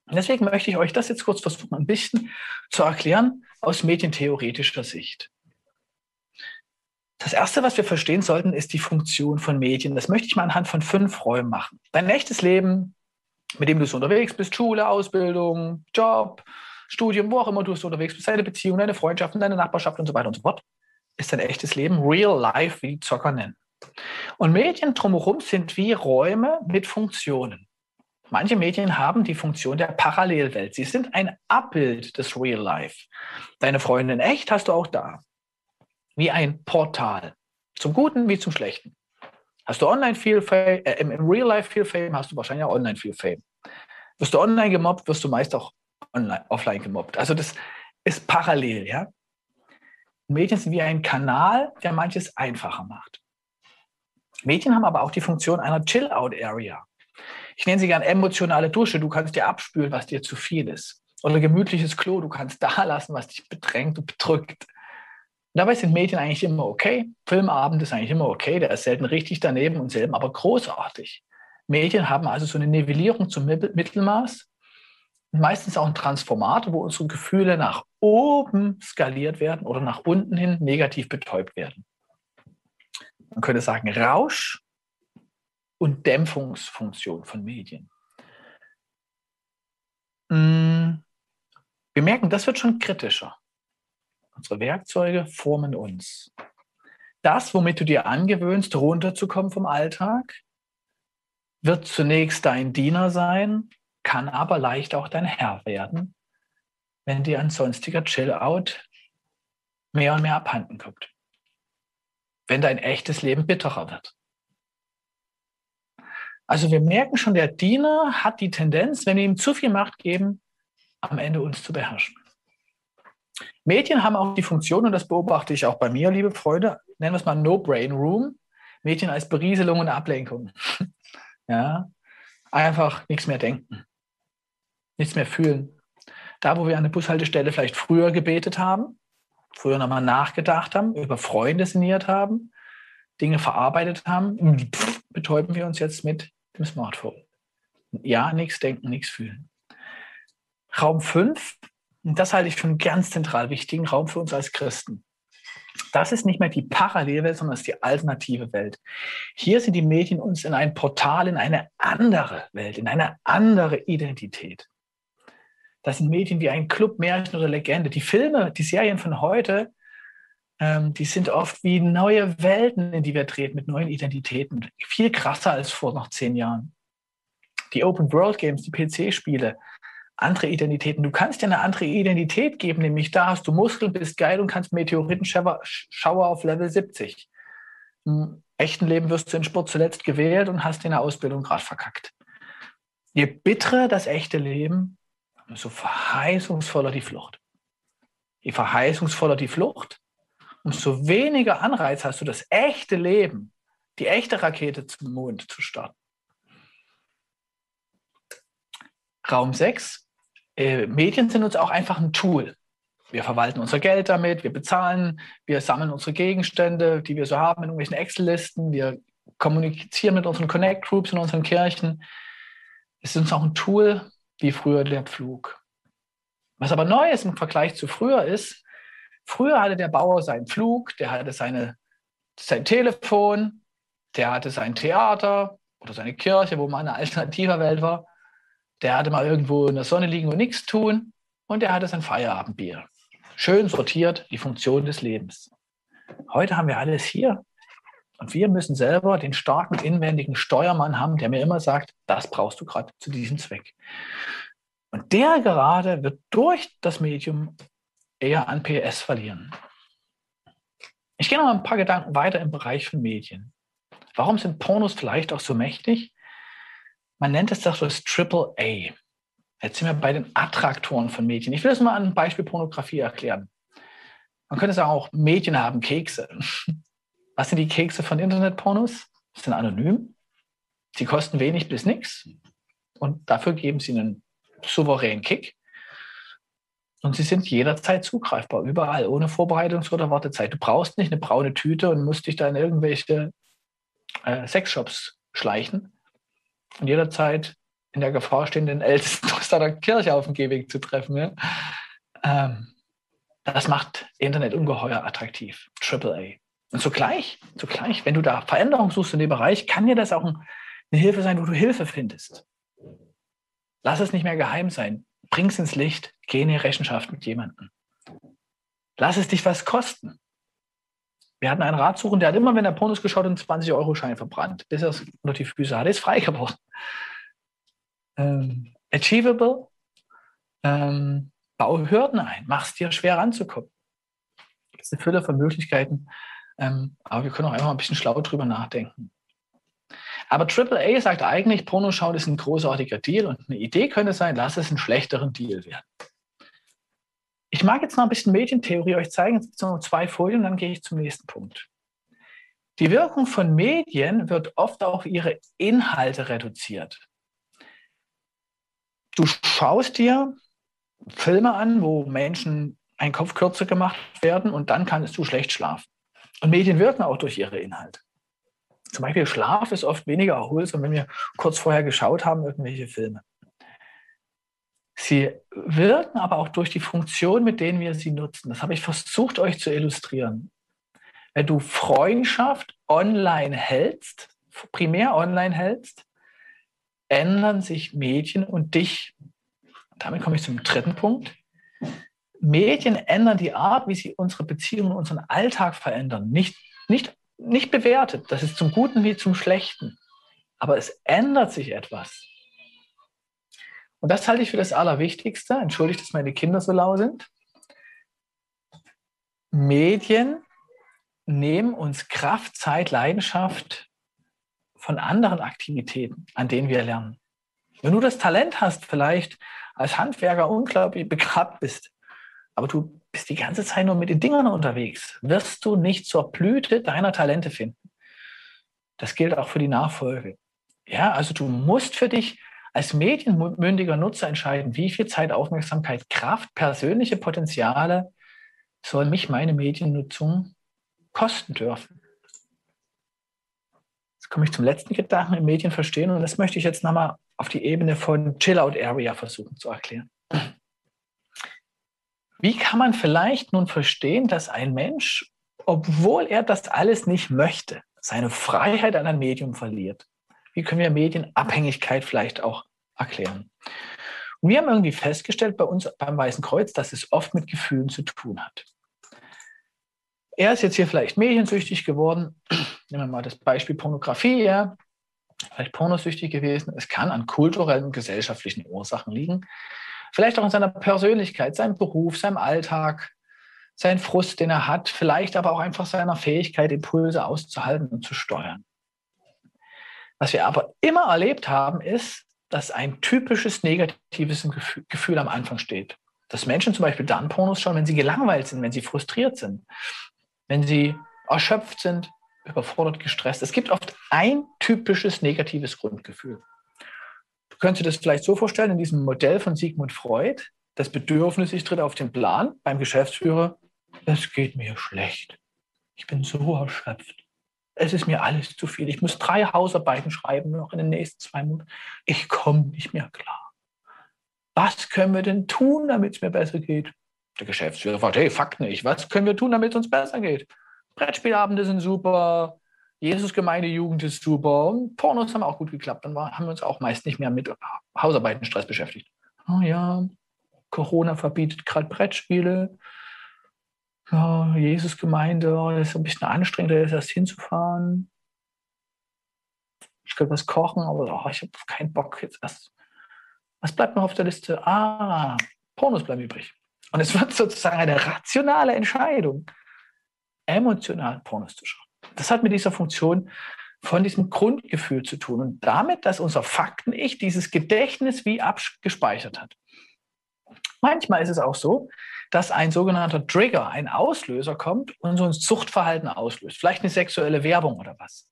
Und deswegen möchte ich euch das jetzt kurz versuchen, ein bisschen zu erklären aus medientheoretischer Sicht. Das Erste, was wir verstehen sollten, ist die Funktion von Medien. Das möchte ich mal anhand von fünf Räumen machen. Dein echtes Leben, mit dem du so unterwegs bist, Schule, Ausbildung, Job, Studium, wo auch immer du so unterwegs bist, deine Beziehung, deine Freundschaften, deine Nachbarschaft und so weiter und so fort, ist dein echtes Leben, real life, wie die Zocker nennen. Und Medien drumherum sind wie Räume mit Funktionen. Manche Medien haben die Funktion der Parallelwelt. Sie sind ein Abbild des Real Life. Deine Freundin echt hast du auch da. Wie ein Portal. Zum Guten wie zum Schlechten. Hast du online viel Fame, äh, im, im, Real Life viel Fame, hast du wahrscheinlich auch online viel Fame. Wirst du online gemobbt, wirst du meist auch online, offline gemobbt. Also das ist parallel, ja. Medien sind wie ein Kanal, der manches einfacher macht. Medien haben aber auch die Funktion einer Chill-Out-Area ich nenne sie gern emotionale Dusche. Du kannst dir abspülen, was dir zu viel ist. Oder gemütliches Klo. Du kannst da lassen, was dich bedrängt und bedrückt. dabei sind Medien eigentlich immer okay. Filmabend ist eigentlich immer okay. Der ist selten richtig daneben und selten aber großartig. Medien haben also so eine Nivellierung zum Mittelmaß. Meistens auch ein Transformator, wo unsere Gefühle nach oben skaliert werden oder nach unten hin negativ betäubt werden. Man könnte sagen Rausch und Dämpfungsfunktion von Medien. Mm, wir merken, das wird schon kritischer. Unsere Werkzeuge formen uns. Das, womit du dir angewöhnst, runterzukommen vom Alltag, wird zunächst dein Diener sein, kann aber leicht auch dein Herr werden, wenn dir ein sonstiger Chill-out mehr und mehr abhanden kommt. Wenn dein echtes Leben bitterer wird. Also wir merken schon, der Diener hat die Tendenz, wenn wir ihm zu viel Macht geben, am Ende uns zu beherrschen. Medien haben auch die Funktion, und das beobachte ich auch bei mir, liebe Freunde, nennen wir es mal No-Brain-Room. Medien als Berieselung und Ablenkung. ja, einfach nichts mehr denken, nichts mehr fühlen. Da, wo wir an der Bushaltestelle vielleicht früher gebetet haben, früher nochmal nachgedacht haben, über Freunde sinniert haben, Dinge verarbeitet haben, betäuben wir uns jetzt mit dem Smartphone. Ja, nichts denken, nichts fühlen. Raum 5, und das halte ich für einen ganz zentral wichtigen Raum für uns als Christen. Das ist nicht mehr die Parallelwelt, sondern das ist die alternative Welt. Hier sind die Medien uns in ein Portal, in eine andere Welt, in eine andere Identität. Das sind Medien wie ein Club, Märchen oder Legende. Die Filme, die Serien von heute, ähm, die sind oft wie neue Welten, in die wir treten, mit neuen Identitäten. Viel krasser als vor noch zehn Jahren. Die Open World Games, die PC-Spiele, andere Identitäten. Du kannst dir eine andere Identität geben, nämlich da hast du Muskeln, bist geil und kannst Meteoritenschauer auf Level 70. Im echten Leben wirst du in Sport zuletzt gewählt und hast in der Ausbildung gerade verkackt. Je bitterer das echte Leben, umso verheißungsvoller die Flucht. Je verheißungsvoller die Flucht, umso weniger Anreiz hast du, das echte Leben, die echte Rakete zum Mond zu starten. Raum 6. Äh, Medien sind uns auch einfach ein Tool. Wir verwalten unser Geld damit, wir bezahlen, wir sammeln unsere Gegenstände, die wir so haben in irgendwelchen Excel-Listen, wir kommunizieren mit unseren Connect-Groups in unseren Kirchen. Es ist uns auch ein Tool, wie früher der Pflug. Was aber neu ist im Vergleich zu früher ist, Früher hatte der Bauer seinen Flug, der hatte seine, sein Telefon, der hatte sein Theater oder seine Kirche, wo man eine alternative Welt war. Der hatte mal irgendwo in der Sonne liegen und nichts tun und der hatte sein Feierabendbier. Schön sortiert, die Funktion des Lebens. Heute haben wir alles hier. Und wir müssen selber den starken inwendigen Steuermann haben, der mir immer sagt, das brauchst du gerade zu diesem Zweck. Und der gerade wird durch das Medium eher an PS verlieren. Ich gehe noch ein paar Gedanken weiter im Bereich von Medien. Warum sind Pornos vielleicht auch so mächtig? Man nennt es doch das Triple A. Jetzt sind wir bei den Attraktoren von Medien. Ich will das mal an einem Beispiel Pornografie erklären. Man könnte sagen, auch Medien haben Kekse. Was sind die Kekse von Internetpornos? Die sind anonym. Sie kosten wenig bis nichts. Und dafür geben sie einen souveränen Kick. Und sie sind jederzeit zugreifbar, überall, ohne Vorbereitungs- oder Wartezeit. Du brauchst nicht eine braune Tüte und musst dich da in irgendwelche äh, Sexshops schleichen und jederzeit in der Gefahr stehen, den ältesten aus der Kirche auf dem Gehweg zu treffen. Ja? Ähm, das macht Internet ungeheuer attraktiv. AAA. Und zugleich, zugleich, wenn du da Veränderung suchst in dem Bereich, kann dir das auch eine Hilfe sein, wo du Hilfe findest. Lass es nicht mehr geheim sein. Bring es ins Licht. Geh in die Rechenschaft mit jemandem. Lass es dich was kosten. Wir hatten einen Ratsuchenden, der hat immer, wenn er Pornos geschaut hat, einen 20-Euro-Schein verbrannt, bis er es unter die Füße hatte. Ist frei geworden. Ähm, achievable. Ähm, bau Hürden ein. Mach es dir schwer ranzukommen. Es ist eine Fülle von Möglichkeiten. Ähm, aber wir können auch einfach ein bisschen schlau drüber nachdenken. Aber AAA sagt eigentlich, Pornoschauen ist ein großartiger Deal und eine Idee könnte sein, lass es einen schlechteren Deal werden. Ich mag jetzt noch ein bisschen Medientheorie euch zeigen. Jetzt noch zwei Folien, dann gehe ich zum nächsten Punkt. Die Wirkung von Medien wird oft auf ihre Inhalte reduziert. Du schaust dir Filme an, wo Menschen ein Kopf kürzer gemacht werden und dann kannst du schlecht schlafen. Und Medien wirken auch durch ihre Inhalte. Zum Beispiel Schlaf ist oft weniger erholsam, wenn wir kurz vorher geschaut haben, irgendwelche Filme. Sie wirken aber auch durch die Funktion, mit denen wir sie nutzen. Das habe ich versucht, euch zu illustrieren. Wenn du Freundschaft online hältst, primär online hältst, ändern sich Medien und dich. Damit komme ich zum dritten Punkt. Medien ändern die Art, wie sie unsere Beziehungen, unseren Alltag verändern. Nicht, nicht nicht bewertet. Das ist zum Guten wie zum Schlechten. Aber es ändert sich etwas. Und das halte ich für das Allerwichtigste. Entschuldigt, dass meine Kinder so lau sind. Medien nehmen uns Kraft, Zeit, Leidenschaft von anderen Aktivitäten, an denen wir lernen. Wenn du das Talent hast, vielleicht als Handwerker unglaublich begabt bist, aber du bist die ganze Zeit nur mit den Dingern unterwegs, wirst du nicht zur Blüte deiner Talente finden. Das gilt auch für die Nachfolge. Ja, also du musst für dich als medienmündiger Nutzer entscheiden, wie viel Zeit, Aufmerksamkeit, Kraft, persönliche Potenziale soll mich meine Mediennutzung kosten dürfen. Jetzt komme ich zum letzten Gedanken im Medien verstehen und das möchte ich jetzt nochmal auf die Ebene von Chill-Out Area versuchen zu erklären. Wie kann man vielleicht nun verstehen, dass ein Mensch, obwohl er das alles nicht möchte, seine Freiheit an ein Medium verliert? Wie können wir Medienabhängigkeit vielleicht auch erklären? Und wir haben irgendwie festgestellt bei uns beim Weißen Kreuz, dass es oft mit Gefühlen zu tun hat. Er ist jetzt hier vielleicht mediensüchtig geworden. Nehmen wir mal das Beispiel Pornografie. Ja. Vielleicht pornosüchtig gewesen. Es kann an kulturellen, gesellschaftlichen Ursachen liegen. Vielleicht auch in seiner Persönlichkeit, seinem Beruf, seinem Alltag, sein Frust, den er hat, vielleicht aber auch einfach seiner Fähigkeit, Impulse auszuhalten und zu steuern. Was wir aber immer erlebt haben, ist, dass ein typisches negatives Gefühl am Anfang steht. Dass Menschen zum Beispiel dann Pornos schauen, wenn sie gelangweilt sind, wenn sie frustriert sind, wenn sie erschöpft sind, überfordert, gestresst. Es gibt oft ein typisches negatives Grundgefühl. Du könntest dir das vielleicht so vorstellen, in diesem Modell von Sigmund Freud, das Bedürfnis, ich tritt auf den Plan beim Geschäftsführer, es geht mir schlecht. Ich bin so erschöpft. Es ist mir alles zu viel. Ich muss drei Hausarbeiten schreiben noch in den nächsten zwei Monaten. Ich komme nicht mehr klar. Was können wir denn tun, damit es mir besser geht? Der Geschäftsführer fragt, hey, Fakt nicht. Was können wir tun, damit es uns besser geht? Brettspielabende sind super, Jesus-Gemeinde-Jugend ist super. Pornos haben auch gut geklappt. Dann haben wir uns auch meist nicht mehr mit Hausarbeitenstress beschäftigt. Oh ja, Corona verbietet gerade Brettspiele. Ja, Jesus-Gemeinde, oh, das ist ein bisschen anstrengend, da erst hinzufahren. Ich könnte was kochen, aber oh, ich habe keinen Bock jetzt erst. Was bleibt noch auf der Liste? Ah, Pornos bleiben übrig. Und es wird sozusagen eine rationale Entscheidung, emotional Pornos zu schauen. Das hat mit dieser Funktion von diesem Grundgefühl zu tun und damit, dass unser Fakten-Ich dieses Gedächtnis wie abgespeichert hat. Manchmal ist es auch so, dass ein sogenannter Trigger, ein Auslöser kommt und so ein Suchtverhalten auslöst. Vielleicht eine sexuelle Werbung oder was.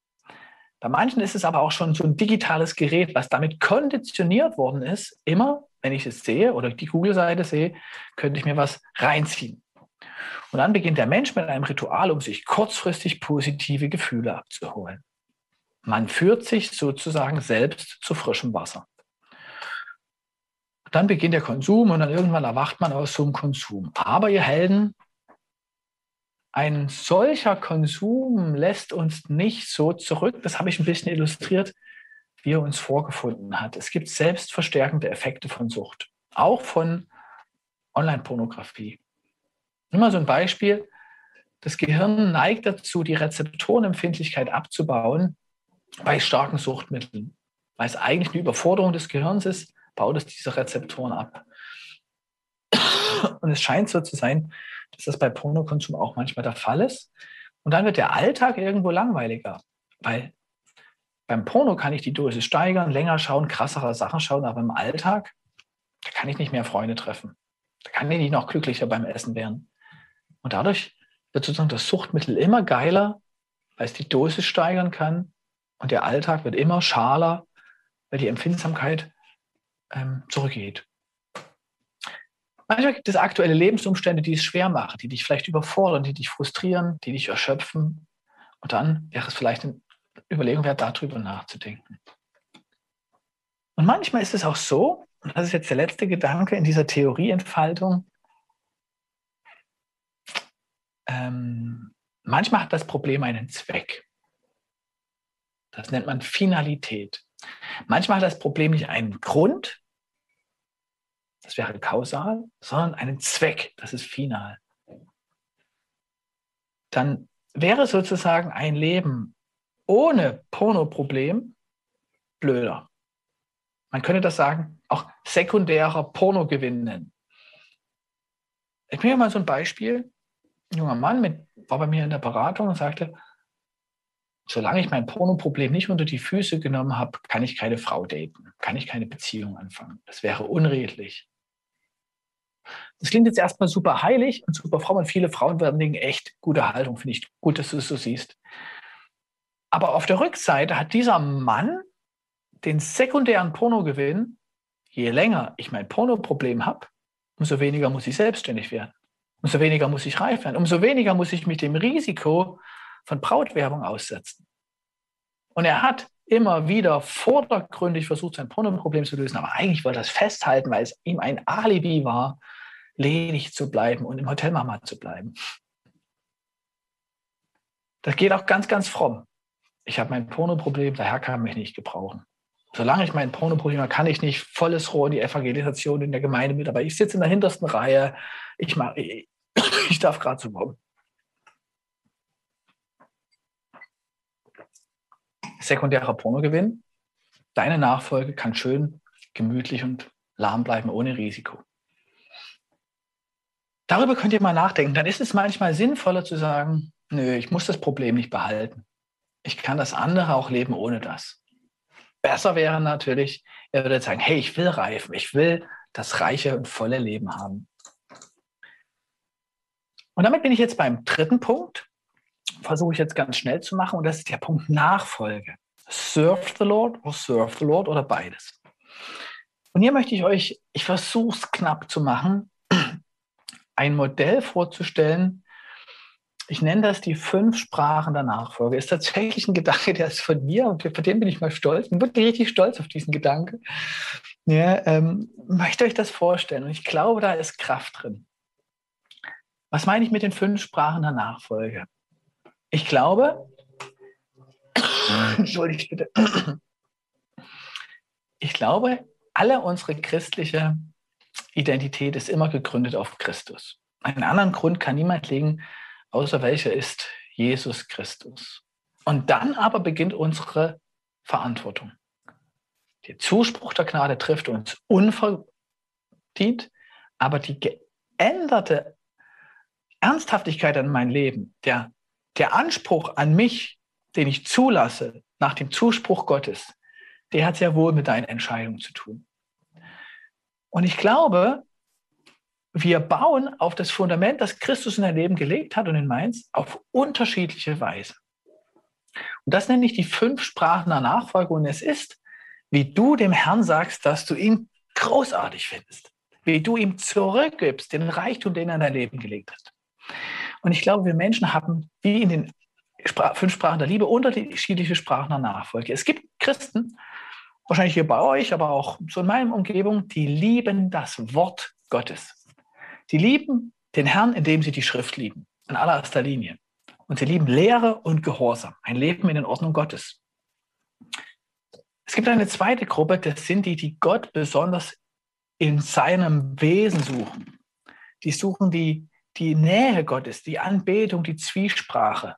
Bei manchen ist es aber auch schon so ein digitales Gerät, was damit konditioniert worden ist. Immer, wenn ich es sehe oder die Google-Seite sehe, könnte ich mir was reinziehen. Und dann beginnt der Mensch mit einem Ritual, um sich kurzfristig positive Gefühle abzuholen. Man führt sich sozusagen selbst zu frischem Wasser. Dann beginnt der Konsum und dann irgendwann erwacht man aus so einem Konsum. Aber ihr Helden, ein solcher Konsum lässt uns nicht so zurück. Das habe ich ein bisschen illustriert, wie er uns vorgefunden hat. Es gibt selbstverstärkende Effekte von Sucht, auch von Online-Pornografie. Nimm mal so ein Beispiel. Das Gehirn neigt dazu, die Rezeptorenempfindlichkeit abzubauen bei starken Suchtmitteln. Weil es eigentlich eine Überforderung des Gehirns ist, baut es diese Rezeptoren ab. Und es scheint so zu sein, dass das bei Pornokonsum auch manchmal der Fall ist. Und dann wird der Alltag irgendwo langweiliger, weil beim Porno kann ich die Dosis steigern, länger schauen, krassere Sachen schauen, aber im Alltag, da kann ich nicht mehr Freunde treffen. Da kann ich nicht noch glücklicher beim Essen werden. Und dadurch wird sozusagen das Suchtmittel immer geiler, weil es die Dosis steigern kann. Und der Alltag wird immer schaler, weil die Empfindsamkeit ähm, zurückgeht. Manchmal gibt es aktuelle Lebensumstände, die es schwer machen, die dich vielleicht überfordern, die dich frustrieren, die dich erschöpfen. Und dann wäre es vielleicht eine Überlegung wert, darüber nachzudenken. Und manchmal ist es auch so, und das ist jetzt der letzte Gedanke in dieser Theorieentfaltung, ähm, manchmal hat das Problem einen Zweck. Das nennt man Finalität. Manchmal hat das Problem nicht einen Grund, das wäre kausal, sondern einen Zweck, das ist final. Dann wäre sozusagen ein Leben ohne Pornoproblem blöder. Man könnte das sagen, auch sekundärer Pornogewinn nennen. Ich bringe mal so ein Beispiel. Junger Mann mit, war bei mir in der Beratung und sagte, solange ich mein Pornoproblem nicht unter die Füße genommen habe, kann ich keine Frau daten, kann ich keine Beziehung anfangen. Das wäre unredlich. Das klingt jetzt erstmal super heilig und super fromm und viele Frauen werden denken, echt gute Haltung, finde ich gut, dass du es so siehst. Aber auf der Rückseite hat dieser Mann den sekundären Pornogewinn, je länger ich mein Pornoproblem habe, umso weniger muss ich selbstständig werden. Umso weniger muss ich reif werden. Umso weniger muss ich mich dem Risiko von Brautwerbung aussetzen. Und er hat immer wieder vordergründig versucht, sein Pornoproblem zu lösen, aber eigentlich wollte er es festhalten, weil es ihm ein Alibi war, ledig zu bleiben und im Hotel Mama zu bleiben. Das geht auch ganz, ganz fromm. Ich habe mein Pornoproblem, daher kann mich nicht gebrauchen. Solange ich mein Pornoproblem habe, kann ich nicht volles Rohr in die Evangelisation in der Gemeinde mit, aber ich sitze in der hintersten Reihe, ich, mach, ich darf gerade zu kommen. sekundärer Pornogewinn. Deine Nachfolge kann schön, gemütlich und lahm bleiben, ohne Risiko. Darüber könnt ihr mal nachdenken. Dann ist es manchmal sinnvoller zu sagen, nö, ich muss das Problem nicht behalten. Ich kann das andere auch leben ohne das. Besser wäre natürlich, ihr würdet sagen, hey, ich will reifen, ich will das reiche und volle Leben haben. Und damit bin ich jetzt beim dritten Punkt versuche ich jetzt ganz schnell zu machen und das ist der Punkt Nachfolge. Serve the Lord oder serve the Lord oder beides. Und hier möchte ich euch, ich versuche es knapp zu machen, ein Modell vorzustellen. Ich nenne das die fünf Sprachen der Nachfolge. Ist tatsächlich ein Gedanke, der ist von mir und für den bin ich mal stolz. Bin wirklich richtig stolz auf diesen Gedanke. Ja, ähm, möchte euch das vorstellen und ich glaube, da ist Kraft drin. Was meine ich mit den fünf Sprachen der Nachfolge? Ich glaube, entschuldigt bitte, ich glaube, alle unsere christliche Identität ist immer gegründet auf Christus. Einen anderen Grund kann niemand legen, außer welcher ist Jesus Christus. Und dann aber beginnt unsere Verantwortung. Der Zuspruch der Gnade trifft uns unverdient, aber die geänderte Ernsthaftigkeit an mein Leben, der der Anspruch an mich, den ich zulasse, nach dem Zuspruch Gottes, der hat sehr wohl mit deinen Entscheidungen zu tun. Und ich glaube, wir bauen auf das Fundament, das Christus in dein Leben gelegt hat und in meins, auf unterschiedliche Weise. Und das nenne ich die fünf Sprachen der Nachfolge. Und es ist, wie du dem Herrn sagst, dass du ihn großartig findest. Wie du ihm zurückgibst, den Reichtum, den er in dein Leben gelegt hat. Und ich glaube, wir Menschen haben, wie in den fünf Sprachen der Liebe, unterschiedliche Sprachen der Nachfolge. Es gibt Christen, wahrscheinlich hier bei euch, aber auch so in meiner Umgebung, die lieben das Wort Gottes. Die lieben den Herrn, indem sie die Schrift lieben, in allererster Linie. Und sie lieben Lehre und Gehorsam, ein Leben in den Ordnung Gottes. Es gibt eine zweite Gruppe, das sind die, die Gott besonders in seinem Wesen suchen. Die suchen die, die Nähe Gottes, die Anbetung, die Zwiesprache.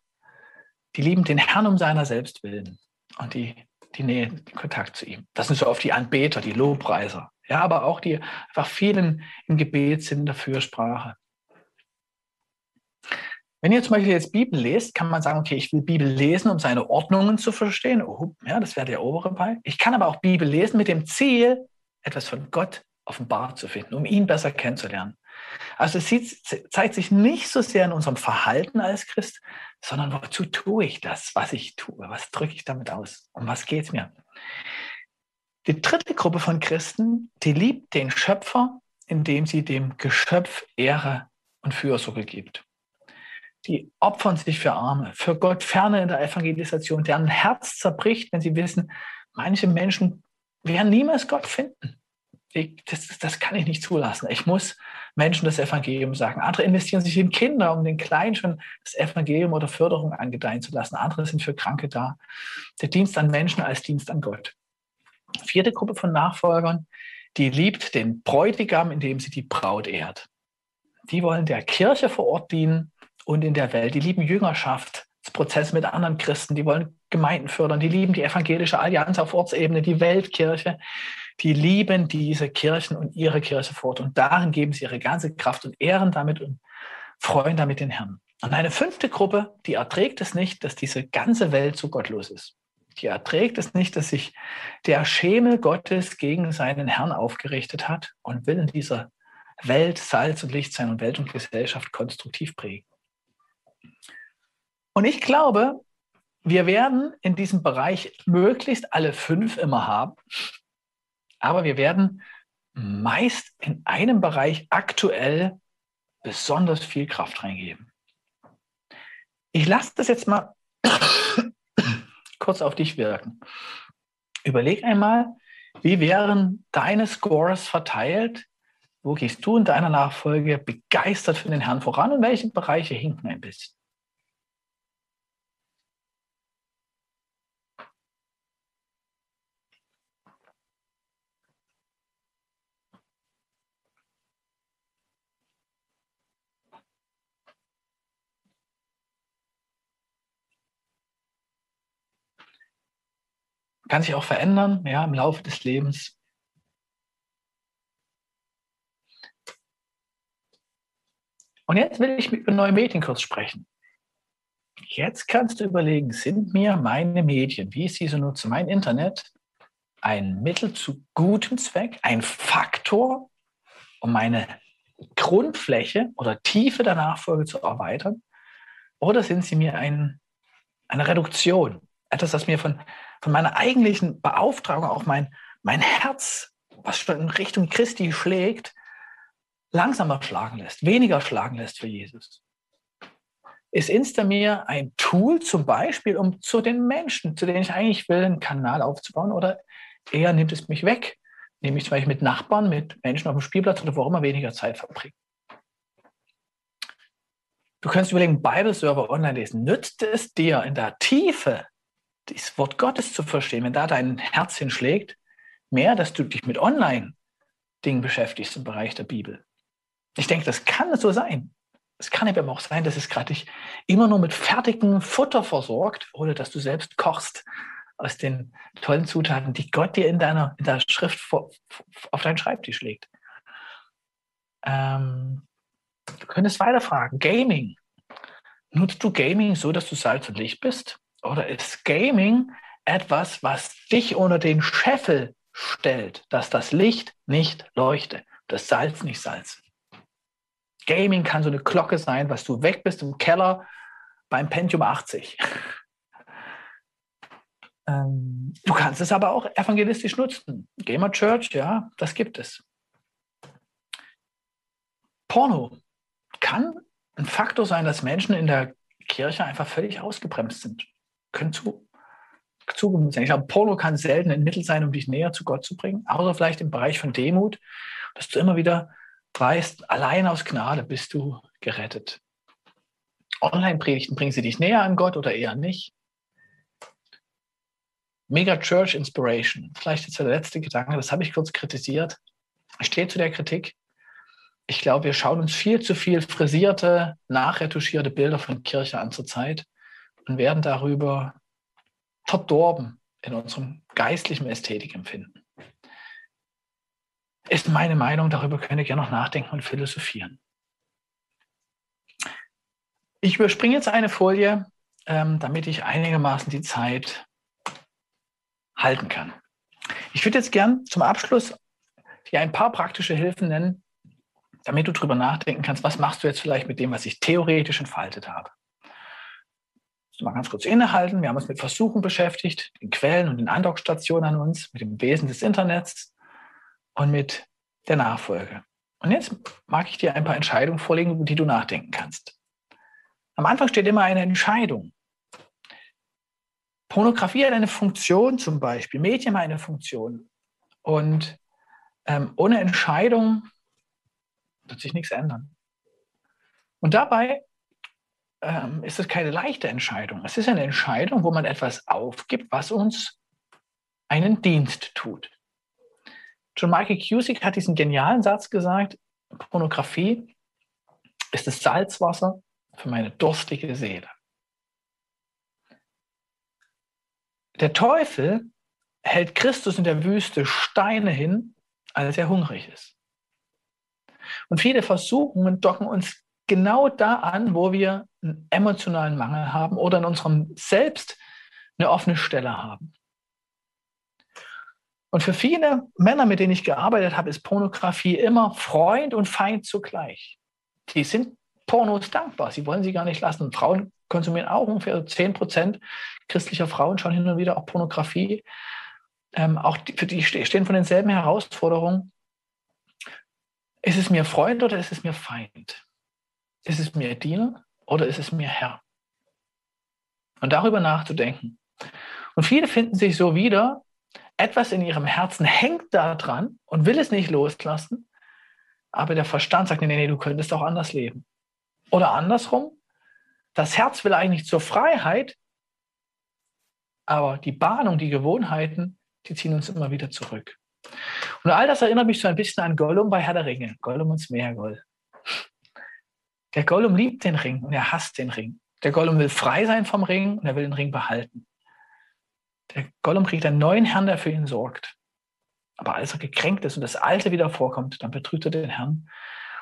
Die lieben den Herrn um seiner selbst willen und die, die Nähe, den Kontakt zu ihm. Das sind so oft die Anbeter, die Lobpreiser. Ja, aber auch die einfach vielen im Gebet sind in der Fürsprache. Wenn ihr zum Beispiel jetzt Bibel lest, kann man sagen, okay, ich will Bibel lesen, um seine Ordnungen zu verstehen. Oh, ja, das wäre der obere Teil. Ich kann aber auch Bibel lesen mit dem Ziel, etwas von Gott offenbart zu finden, um ihn besser kennenzulernen. Also es sieht, zeigt sich nicht so sehr in unserem Verhalten als Christ, sondern wozu tue ich das, was ich tue? Was drücke ich damit aus? Um was geht es mir? Die dritte Gruppe von Christen, die liebt den Schöpfer, indem sie dem Geschöpf Ehre und Fürsorge gibt. Die opfern sich für Arme, für Gott ferne in der Evangelisation, deren Herz zerbricht, wenn sie wissen, manche Menschen werden niemals Gott finden. Ich, das, das kann ich nicht zulassen. Ich muss Menschen das Evangelium sagen. Andere investieren sich in Kinder, um den Kleinen schon das Evangelium oder Förderung angedeihen zu lassen. Andere sind für Kranke da. Der Dienst an Menschen als Dienst an Gott. Vierte Gruppe von Nachfolgern, die liebt den Bräutigam, indem sie die Braut ehrt. Die wollen der Kirche vor Ort dienen und in der Welt. Die lieben Jüngerschaft, das Prozess mit anderen Christen, die wollen Gemeinden fördern, die lieben die evangelische Allianz auf Ortsebene, die Weltkirche. Die lieben diese Kirchen und ihre Kirche fort. Und darin geben sie ihre ganze Kraft und ehren damit und freuen damit den Herrn. Und eine fünfte Gruppe, die erträgt es nicht, dass diese ganze Welt so gottlos ist. Die erträgt es nicht, dass sich der Schemel Gottes gegen seinen Herrn aufgerichtet hat und will in dieser Welt Salz und Licht sein und Welt und Gesellschaft konstruktiv prägen. Und ich glaube, wir werden in diesem Bereich möglichst alle fünf immer haben, aber wir werden meist in einem Bereich aktuell besonders viel Kraft reingeben. Ich lasse das jetzt mal kurz auf dich wirken. Überleg einmal, wie wären deine Scores verteilt? Wo gehst du in deiner Nachfolge begeistert für den Herrn voran und welche Bereiche hinken ein bisschen? Kann sich auch verändern, ja, im Laufe des Lebens. Und jetzt will ich über neue Medien kurz sprechen. Jetzt kannst du überlegen, sind mir meine Medien, wie ich sie so nutze, mein Internet, ein Mittel zu gutem Zweck, ein Faktor, um meine Grundfläche oder Tiefe der Nachfolge zu erweitern? Oder sind sie mir ein, eine Reduktion, etwas, das mir von von meiner eigentlichen Beauftragung auch mein, mein Herz, was schon in Richtung Christi schlägt, langsamer schlagen lässt, weniger schlagen lässt für Jesus. Ist Instamir ein Tool zum Beispiel, um zu den Menschen, zu denen ich eigentlich will, einen Kanal aufzubauen oder eher nimmt es mich weg, nämlich zum Beispiel mit Nachbarn, mit Menschen auf dem Spielplatz oder wo immer weniger Zeit verbringen. Du kannst überlegen, Bible-Server online lesen. Nützt es dir in der Tiefe das Wort Gottes zu verstehen, wenn da dein Herz hinschlägt, mehr, dass du dich mit Online-Dingen beschäftigst im Bereich der Bibel. Ich denke, das kann so sein. Es kann aber auch sein, dass es gerade dich immer nur mit fertigem Futter versorgt oder dass du selbst kochst aus den tollen Zutaten, die Gott dir in deiner in der Schrift vor, auf deinen Schreibtisch legt. Ähm, du könntest weiter fragen. Gaming. Nutzt du Gaming so, dass du Salz und Licht bist? Oder ist Gaming etwas, was dich unter den Scheffel stellt, dass das Licht nicht leuchte, das Salz nicht salzen? Gaming kann so eine Glocke sein, was du weg bist im Keller beim Pentium 80. ähm, du kannst es aber auch evangelistisch nutzen. Gamer Church, ja, das gibt es. Porno kann ein Faktor sein, dass Menschen in der Kirche einfach völlig ausgebremst sind. Können zu, zugewandt sein. Ich glaube, Porno kann selten ein Mittel sein, um dich näher zu Gott zu bringen, außer vielleicht im Bereich von Demut, dass du immer wieder weißt, allein aus Gnade bist du gerettet. Online-Predigten bringen sie dich näher an Gott oder eher nicht. Mega Church Inspiration. Vielleicht jetzt der letzte Gedanke, das habe ich kurz kritisiert. Ich stehe zu der Kritik. Ich glaube, wir schauen uns viel zu viel frisierte, nachretuschierte Bilder von Kirche an zur Zeit und werden darüber verdorben in unserem geistlichen Ästhetikempfinden. Ist meine Meinung, darüber könnt ihr gerne noch nachdenken und philosophieren. Ich überspringe jetzt eine Folie, ähm, damit ich einigermaßen die Zeit halten kann. Ich würde jetzt gern zum Abschluss dir ein paar praktische Hilfen nennen, damit du darüber nachdenken kannst, was machst du jetzt vielleicht mit dem, was ich theoretisch entfaltet habe. Mal ganz kurz innehalten. Wir haben uns mit Versuchen beschäftigt, den Quellen und den Andockstationen an uns, mit dem Wesen des Internets und mit der Nachfolge. Und jetzt mag ich dir ein paar Entscheidungen vorlegen, über die du nachdenken kannst. Am Anfang steht immer eine Entscheidung. Pornografie hat eine Funktion zum Beispiel, Medien haben eine Funktion. Und ähm, ohne Entscheidung wird sich nichts ändern. Und dabei ähm, ist es keine leichte Entscheidung. Es ist eine Entscheidung, wo man etwas aufgibt, was uns einen Dienst tut. John Michael Cusick hat diesen genialen Satz gesagt, Pornografie ist das Salzwasser für meine durstige Seele. Der Teufel hält Christus in der Wüste Steine hin, als er hungrig ist. Und viele Versuchungen docken uns genau da an, wo wir einen emotionalen Mangel haben oder in unserem Selbst eine offene Stelle haben. Und für viele Männer, mit denen ich gearbeitet habe, ist Pornografie immer Freund und Feind zugleich. Die sind Pornos dankbar. Sie wollen sie gar nicht lassen. Frauen konsumieren auch ungefähr 10 Prozent christlicher Frauen schauen hin und wieder auch Pornografie. Ähm, auch die, für die stehen von denselben Herausforderungen. Ist es mir Freund oder ist es mir Feind? Ist es mir Diener oder ist es mir Herr? Und darüber nachzudenken. Und viele finden sich so wieder, etwas in ihrem Herzen hängt da dran und will es nicht loslassen, aber der Verstand sagt, nee, nee, du könntest auch anders leben. Oder andersrum, das Herz will eigentlich zur Freiheit, aber die Bahnung, die Gewohnheiten, die ziehen uns immer wieder zurück. Und all das erinnert mich so ein bisschen an Gollum bei Herr der Ringe. Gollum und Smeagol. Der Gollum liebt den Ring und er hasst den Ring. Der Gollum will frei sein vom Ring und er will den Ring behalten. Der Gollum kriegt einen neuen Herrn, der für ihn sorgt. Aber als er gekränkt ist und das Alte wieder vorkommt, dann betrügt er den Herrn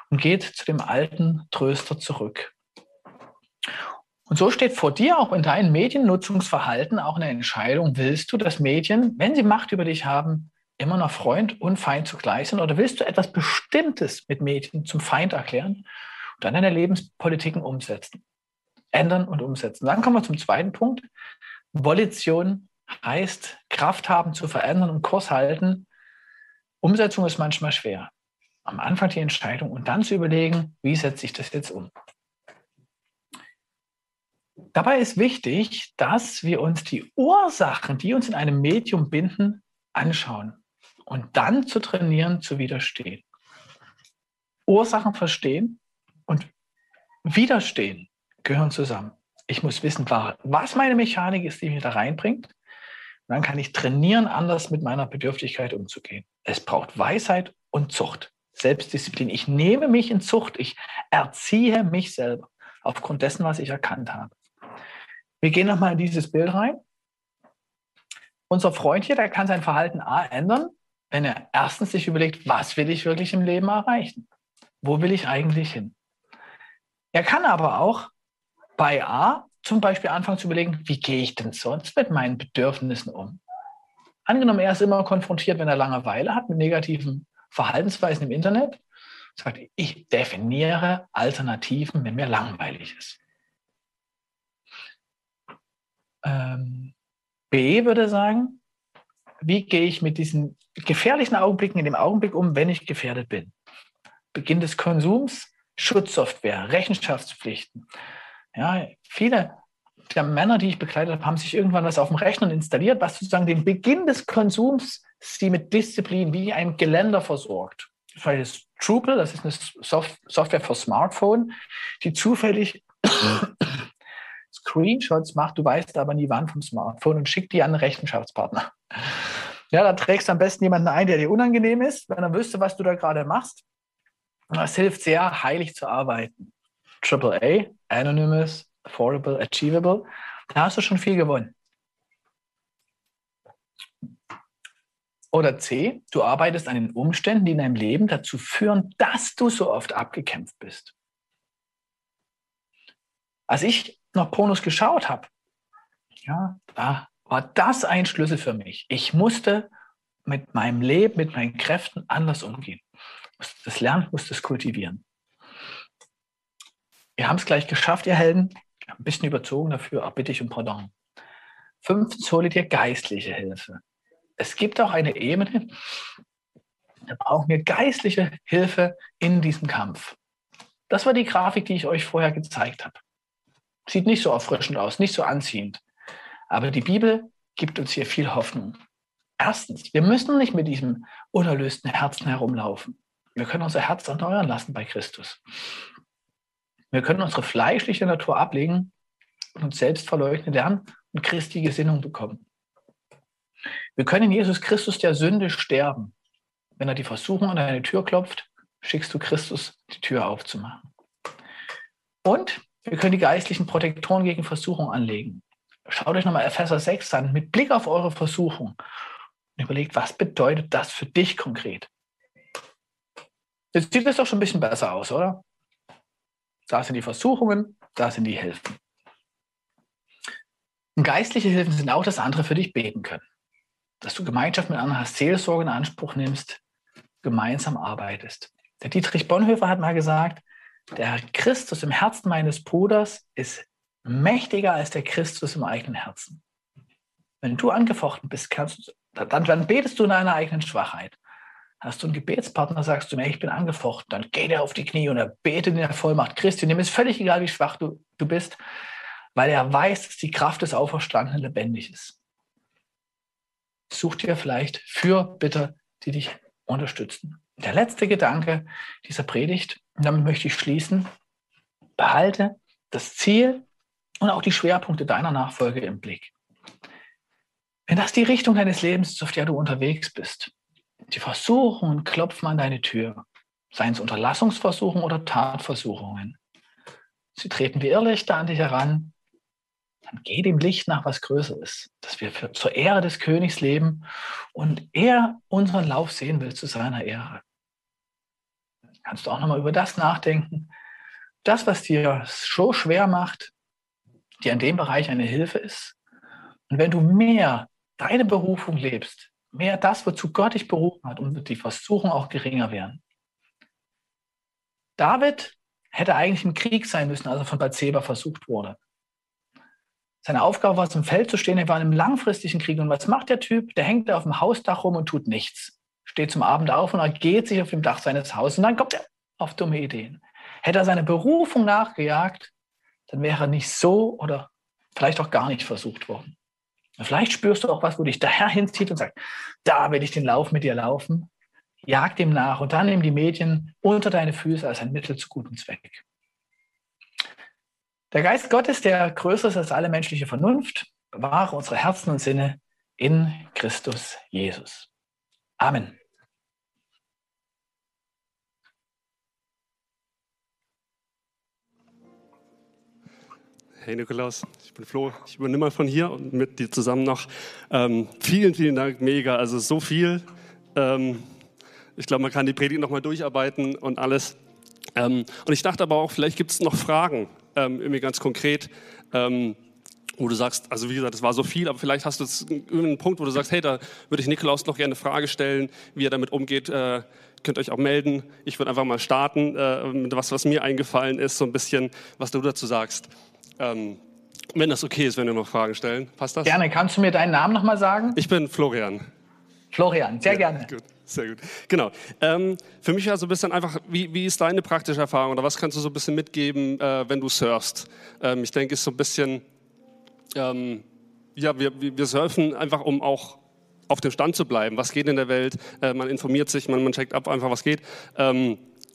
und geht zu dem alten Tröster zurück. Und so steht vor dir auch in deinem Mediennutzungsverhalten auch eine Entscheidung. Willst du, dass Medien, wenn sie Macht über dich haben, immer noch Freund und Feind zugleich sind? Oder willst du etwas Bestimmtes mit Medien zum Feind erklären dann deine Lebenspolitiken umsetzen? Ändern und umsetzen. Dann kommen wir zum zweiten Punkt. Volition heißt Kraft haben zu verändern und Kurs halten. Umsetzung ist manchmal schwer am Anfang die Entscheidung und dann zu überlegen, wie setze ich das jetzt um. Dabei ist wichtig, dass wir uns die Ursachen, die uns in einem Medium binden, anschauen und dann zu trainieren, zu widerstehen. Ursachen verstehen und widerstehen gehören zusammen. Ich muss wissen, was meine Mechanik ist, die mich da reinbringt. Und dann kann ich trainieren, anders mit meiner Bedürftigkeit umzugehen. Es braucht Weisheit und Zucht. Selbstdisziplin. Ich nehme mich in Zucht. Ich erziehe mich selber aufgrund dessen, was ich erkannt habe. Wir gehen nochmal in dieses Bild rein. Unser Freund hier, der kann sein Verhalten A ändern, wenn er erstens sich überlegt, was will ich wirklich im Leben erreichen? Wo will ich eigentlich hin? Er kann aber auch bei A zum Beispiel anfangen zu überlegen, wie gehe ich denn sonst mit meinen Bedürfnissen um? Angenommen, er ist immer konfrontiert, wenn er Langeweile hat mit negativen Verhaltensweisen im Internet Sagt, ich definiere Alternativen, wenn mir langweilig ist. Ähm, B würde sagen, wie gehe ich mit diesen gefährlichen Augenblicken in dem Augenblick um, wenn ich gefährdet bin? Beginn des Konsums, Schutzsoftware, Rechenschaftspflichten. Ja, viele der Männer, die ich begleitet habe, haben sich irgendwann was auf dem Rechner installiert, was sozusagen den Beginn des Konsums sie mit Disziplin wie ein Geländer versorgt. Das ist Drupal, das ist eine Soft Software für Smartphone, die zufällig Screenshots macht, du weißt aber nie wann vom Smartphone und schickt die an einen Rechenschaftspartner. Ja, da trägst du am besten jemanden ein, der dir unangenehm ist, wenn er wüsste, was du da gerade machst. Das hilft sehr, heilig zu arbeiten. AAA, Anonymous, Affordable, Achievable, da hast du schon viel gewonnen. Oder C, du arbeitest an den Umständen, die in deinem Leben dazu führen, dass du so oft abgekämpft bist. Als ich noch Pornos geschaut habe, ja, da war das ein Schlüssel für mich. Ich musste mit meinem Leben, mit meinen Kräften anders umgehen. Ich musste das lernen, ich musste es kultivieren. Wir haben es gleich geschafft, ihr Helden. Ein bisschen überzogen dafür, aber bitte ich um Pardon. Fünftens, hole dir geistliche Hilfe. Es gibt auch eine Ebene, da brauchen wir geistliche Hilfe in diesem Kampf. Das war die Grafik, die ich euch vorher gezeigt habe. Sieht nicht so erfrischend aus, nicht so anziehend. Aber die Bibel gibt uns hier viel Hoffnung. Erstens, wir müssen nicht mit diesem unerlösten Herzen herumlaufen. Wir können unser Herz erneuern lassen bei Christus. Wir können unsere fleischliche Natur ablegen und uns selbst verleugnen lernen und Christi Gesinnung bekommen. Wir können in Jesus Christus der Sünde sterben. Wenn er die Versuchung an deine Tür klopft, schickst du Christus, die Tür aufzumachen. Und wir können die geistlichen Protektoren gegen Versuchung anlegen. Schaut euch nochmal Epheser 6 an, mit Blick auf eure Versuchung. Und überlegt, was bedeutet das für dich konkret? Jetzt sieht es doch schon ein bisschen besser aus, oder? Da sind die Versuchungen, da sind die Hilfen. Und geistliche Hilfen sind auch, dass andere für dich beten können. Dass du Gemeinschaft mit anderen hast, Seelsorge in Anspruch nimmst, gemeinsam arbeitest. Der Dietrich Bonhoeffer hat mal gesagt, der Christus im Herzen meines Bruders ist mächtiger als der Christus im eigenen Herzen. Wenn du angefochten bist, kannst, dann, dann betest du in deiner eigenen Schwachheit. Hast du einen Gebetspartner, sagst du mir, ich bin angefochten, dann geht er auf die Knie und er betet in der Vollmacht Christi. Ihm ist völlig egal, wie schwach du, du bist, weil er weiß, dass die Kraft des Auferstandenen lebendig ist. Such dir vielleicht Fürbitter, die dich unterstützen. Der letzte Gedanke dieser Predigt, und damit möchte ich schließen, behalte das Ziel und auch die Schwerpunkte deiner Nachfolge im Blick. Wenn das die Richtung deines Lebens ist, auf der du unterwegs bist, die Versuchungen klopfen an deine Tür, seien es Unterlassungsversuchungen oder Tatversuchungen. Sie treten wie Irrlichter an dich heran, dann geh dem Licht nach, was größer ist, dass wir für, zur Ehre des Königs leben und er unseren Lauf sehen will zu seiner Ehre. Kannst du auch nochmal über das nachdenken. Das, was dir so schwer macht, dir in dem Bereich eine Hilfe ist. Und wenn du mehr deine Berufung lebst, mehr das, wozu Gott dich berufen hat, und die Versuchung auch geringer werden. David hätte eigentlich im Krieg sein müssen, als er von Bathseba versucht wurde. Seine Aufgabe war es, im Feld zu stehen. Er war in einem langfristigen Krieg. Und was macht der Typ? Der hängt da auf dem Hausdach rum und tut nichts. Steht zum Abend auf und er geht sich auf dem Dach seines Hauses. Und dann kommt er auf dumme Ideen. Hätte er seine Berufung nachgejagt, dann wäre er nicht so oder vielleicht auch gar nicht versucht worden. Vielleicht spürst du auch was, wo dich der Herr hinzieht und sagt, da will ich den Lauf mit dir laufen. Jag dem nach und dann nimm die Medien unter deine Füße als ein Mittel zu gutem Zweck. Der Geist Gottes, der größer ist als alle menschliche Vernunft, bewahre unsere Herzen und Sinne in Christus Jesus. Amen. Hey Nikolaus, ich bin Flo. Ich übernehme mal von hier und mit dir zusammen noch. Ähm, vielen, vielen Dank, mega. Also so viel. Ähm, ich glaube, man kann die Predigt nochmal durcharbeiten und alles. Ähm, und ich dachte aber auch, vielleicht gibt es noch Fragen, ähm, irgendwie ganz konkret. Ähm, wo du sagst, also wie gesagt, das war so viel, aber vielleicht hast du jetzt irgendeinen Punkt, wo du sagst, hey, da würde ich Nikolaus noch gerne eine Frage stellen, wie er damit umgeht. Äh, könnt euch auch melden. Ich würde einfach mal starten äh, mit was, was mir eingefallen ist, so ein bisschen, was du dazu sagst. Ähm, wenn das okay ist, wenn wir noch Fragen stellen. Passt das? Gerne. Kannst du mir deinen Namen nochmal sagen? Ich bin Florian. Florian, sehr ja, gerne. Gut. Sehr gut. Genau. Ähm, für mich war so ein bisschen einfach, wie, wie ist deine praktische Erfahrung oder was kannst du so ein bisschen mitgeben, äh, wenn du surfst? Ähm, ich denke, es ist so ein bisschen, ähm, ja, wir, wir surfen einfach, um auch auf dem Stand zu bleiben. Was geht in der Welt? Äh, man informiert sich, man, man checkt ab einfach, was geht.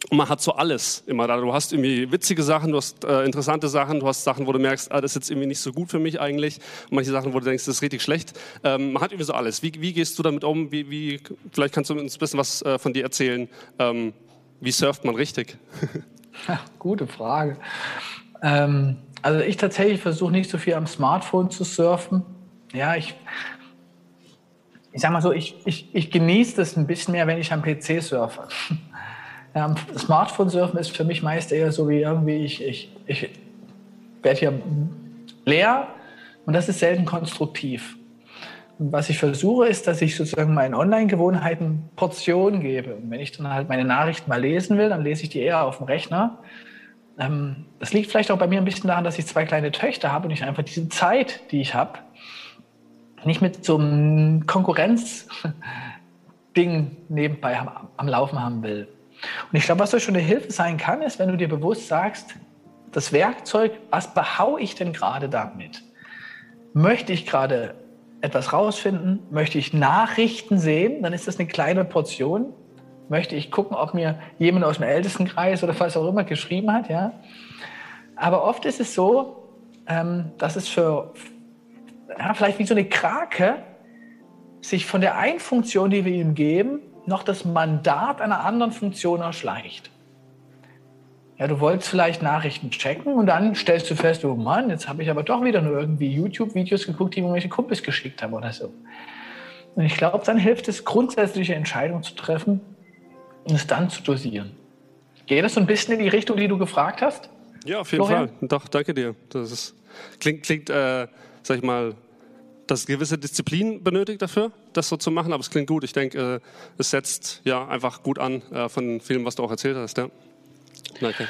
Und man hat so alles immer da. Du hast irgendwie witzige Sachen, du hast äh, interessante Sachen, du hast Sachen, wo du merkst, ah, das ist jetzt irgendwie nicht so gut für mich eigentlich. Und manche Sachen, wo du denkst, das ist richtig schlecht. Ähm, man hat irgendwie so alles. Wie, wie gehst du damit um? Wie, wie, vielleicht kannst du uns ein bisschen was äh, von dir erzählen. Ähm, wie surft man richtig? ja, gute Frage. Ähm, also ich tatsächlich versuche nicht so viel am Smartphone zu surfen. Ja, ich, ich sag mal so, ich, ich, ich genieße das ein bisschen mehr, wenn ich am PC surfe. Ja, Smartphone surfen ist für mich meist eher so wie irgendwie, ich, ich, ich werde hier leer und das ist selten konstruktiv. Und was ich versuche, ist, dass ich sozusagen meinen Online-Gewohnheiten Portionen gebe. Und wenn ich dann halt meine Nachrichten mal lesen will, dann lese ich die eher auf dem Rechner. Ähm, das liegt vielleicht auch bei mir ein bisschen daran, dass ich zwei kleine Töchter habe und ich einfach diese Zeit, die ich habe, nicht mit so einem Konkurrenzding nebenbei am, am Laufen haben will. Und ich glaube, was euch schon eine Hilfe sein kann, ist, wenn du dir bewusst sagst, das Werkzeug, was behaue ich denn gerade damit? Möchte ich gerade etwas rausfinden? Möchte ich Nachrichten sehen? Dann ist das eine kleine Portion. Möchte ich gucken, ob mir jemand aus dem Ältestenkreis oder was auch immer geschrieben hat? Ja? Aber oft ist es so, ähm, dass es für ja, vielleicht wie so eine Krake sich von der einen Funktion, die wir ihm geben, noch das Mandat einer anderen Funktion erschleicht. Ja, du wolltest vielleicht Nachrichten checken und dann stellst du fest, oh Mann, jetzt habe ich aber doch wieder nur irgendwie YouTube-Videos geguckt, die mir irgendwelche Kumpels geschickt haben oder so. Und ich glaube, dann hilft es, grundsätzliche Entscheidungen zu treffen und es dann zu dosieren. Geht das so ein bisschen in die Richtung, die du gefragt hast? Ja, auf jeden Florian? Fall. Doch, danke dir. Das ist, klingt, klingt äh, sag ich mal, dass es gewisse Disziplin benötigt dafür, das so zu machen, aber es klingt gut. Ich denke, äh, es setzt ja einfach gut an äh, von vielem, was du auch erzählt hast. Ja. Danke.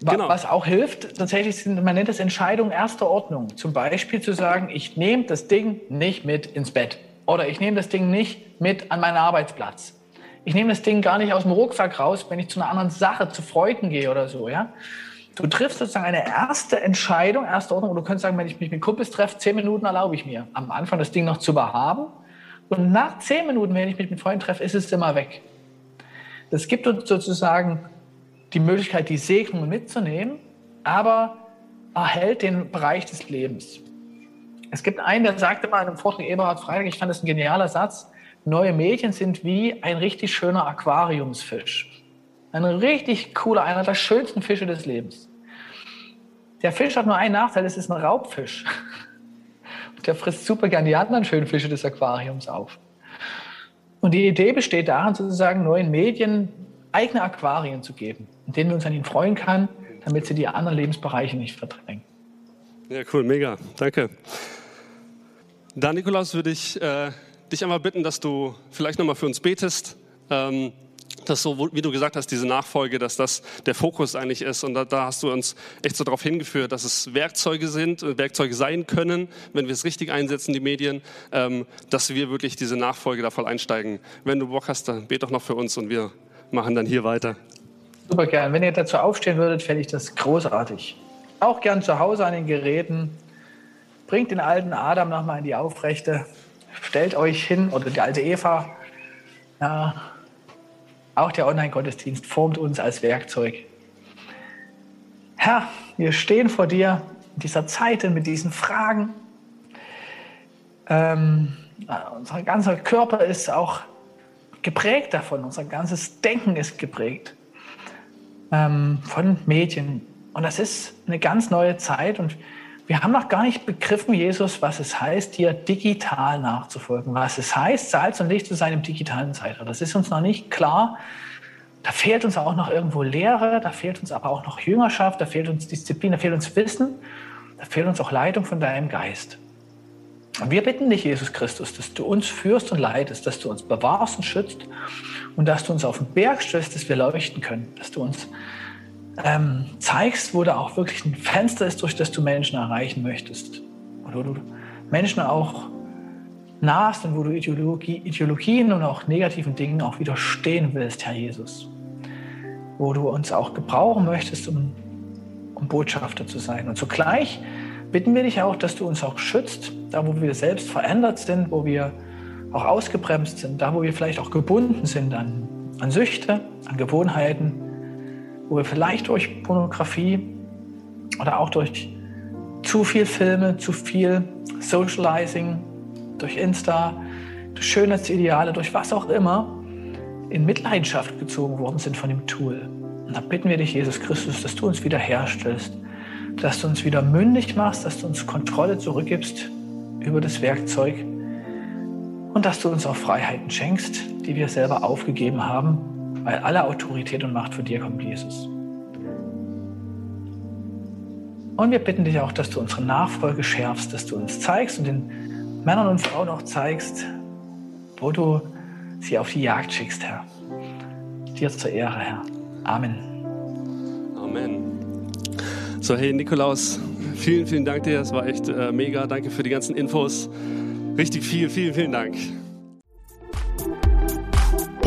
Genau. Was auch hilft, tatsächlich sind, man nennt es Entscheidungen erster Ordnung. Zum Beispiel zu sagen, ich nehme das Ding nicht mit ins Bett oder ich nehme das Ding nicht mit an meinen Arbeitsplatz. Ich nehme das Ding gar nicht aus dem Rucksack raus, wenn ich zu einer anderen Sache, zu Freuden gehe oder so. Ja? Du triffst sozusagen eine erste Entscheidung, erste Ordnung. Und du könntest sagen, wenn ich mich mit Kumpels treffe, zehn Minuten erlaube ich mir, am Anfang das Ding noch zu behaben. Und nach zehn Minuten, wenn ich mich mit Freunden treffe, ist es immer weg. Das gibt uns sozusagen die Möglichkeit, die Segnungen mitzunehmen, aber erhält den Bereich des Lebens. Es gibt einen, der sagte mal in einem Vortrag Eberhard Freitag, ich fand das ein genialer Satz, neue Medien sind wie ein richtig schöner Aquariumsfisch. Ein richtig cooler, einer der schönsten Fische des Lebens. Der Fisch hat nur einen Nachteil, es ist ein Raubfisch. Der frisst super gern die anderen schönen Fische des Aquariums auf. Und die Idee besteht darin, sozusagen neuen Medien eigene Aquarien zu geben, in denen wir uns an ihnen freuen können, damit sie die anderen Lebensbereiche nicht verdrängen. Ja, cool, mega, danke. Da, Nikolaus, würde ich äh, dich einmal bitten, dass du vielleicht nochmal für uns betest. Ähm, dass so, wie du gesagt hast, diese Nachfolge, dass das der Fokus eigentlich ist. Und da, da hast du uns echt so darauf hingeführt, dass es Werkzeuge sind, äh, Werkzeuge sein können, wenn wir es richtig einsetzen, die Medien, ähm, dass wir wirklich diese Nachfolge da voll einsteigen. Wenn du Bock hast, dann bet doch noch für uns und wir machen dann hier weiter. Super gern. Wenn ihr dazu aufstehen würdet, fände ich das großartig. Auch gern zu Hause an den Geräten. Bringt den alten Adam nochmal in die Aufrechte. Stellt euch hin, oder die alte Eva. Ja, auch der Online-Gottesdienst formt uns als Werkzeug. Herr, wir stehen vor dir in dieser Zeit mit diesen Fragen. Ähm, unser ganzer Körper ist auch geprägt davon, unser ganzes Denken ist geprägt ähm, von Medien. Und das ist eine ganz neue Zeit und haben noch gar nicht begriffen, Jesus, was es heißt, dir digital nachzufolgen, was es heißt, Salz und Licht zu sein im digitalen Zeitalter. Das ist uns noch nicht klar. Da fehlt uns auch noch irgendwo Lehre, da fehlt uns aber auch noch Jüngerschaft, da fehlt uns Disziplin, da fehlt uns Wissen. Da fehlt uns auch Leitung von deinem Geist. Und wir bitten dich, Jesus Christus, dass du uns führst und leitest, dass du uns bewahrst und schützt und dass du uns auf den Berg stößt, dass wir leuchten können, dass du uns ähm, zeigst, wo da auch wirklich ein Fenster ist, durch das du Menschen erreichen möchtest. Und wo du Menschen auch nahest und wo du Ideologie, Ideologien und auch negativen Dingen auch widerstehen willst, Herr Jesus. Wo du uns auch gebrauchen möchtest, um, um Botschafter zu sein. Und zugleich bitten wir dich auch, dass du uns auch schützt, da wo wir selbst verändert sind, wo wir auch ausgebremst sind, da wo wir vielleicht auch gebunden sind an, an Süchte, an Gewohnheiten, wo wir vielleicht durch Pornografie oder auch durch zu viel Filme, zu viel Socializing, durch Insta, durch Schönheitsideale, durch was auch immer, in Mitleidenschaft gezogen worden sind von dem Tool. Und da bitten wir dich, Jesus Christus, dass du uns wiederherstellst, dass du uns wieder mündig machst, dass du uns Kontrolle zurückgibst über das Werkzeug und dass du uns auch Freiheiten schenkst, die wir selber aufgegeben haben, weil alle Autorität und Macht von dir kommt, Jesus. Und wir bitten dich auch, dass du unsere Nachfolge schärfst, dass du uns zeigst und den Männern und Frauen auch zeigst, wo du sie auf die Jagd schickst, Herr. Dir zur Ehre, Herr. Amen. Amen. So, hey Nikolaus, vielen, vielen Dank dir. Das war echt äh, mega. Danke für die ganzen Infos. Richtig viel, vielen, vielen Dank.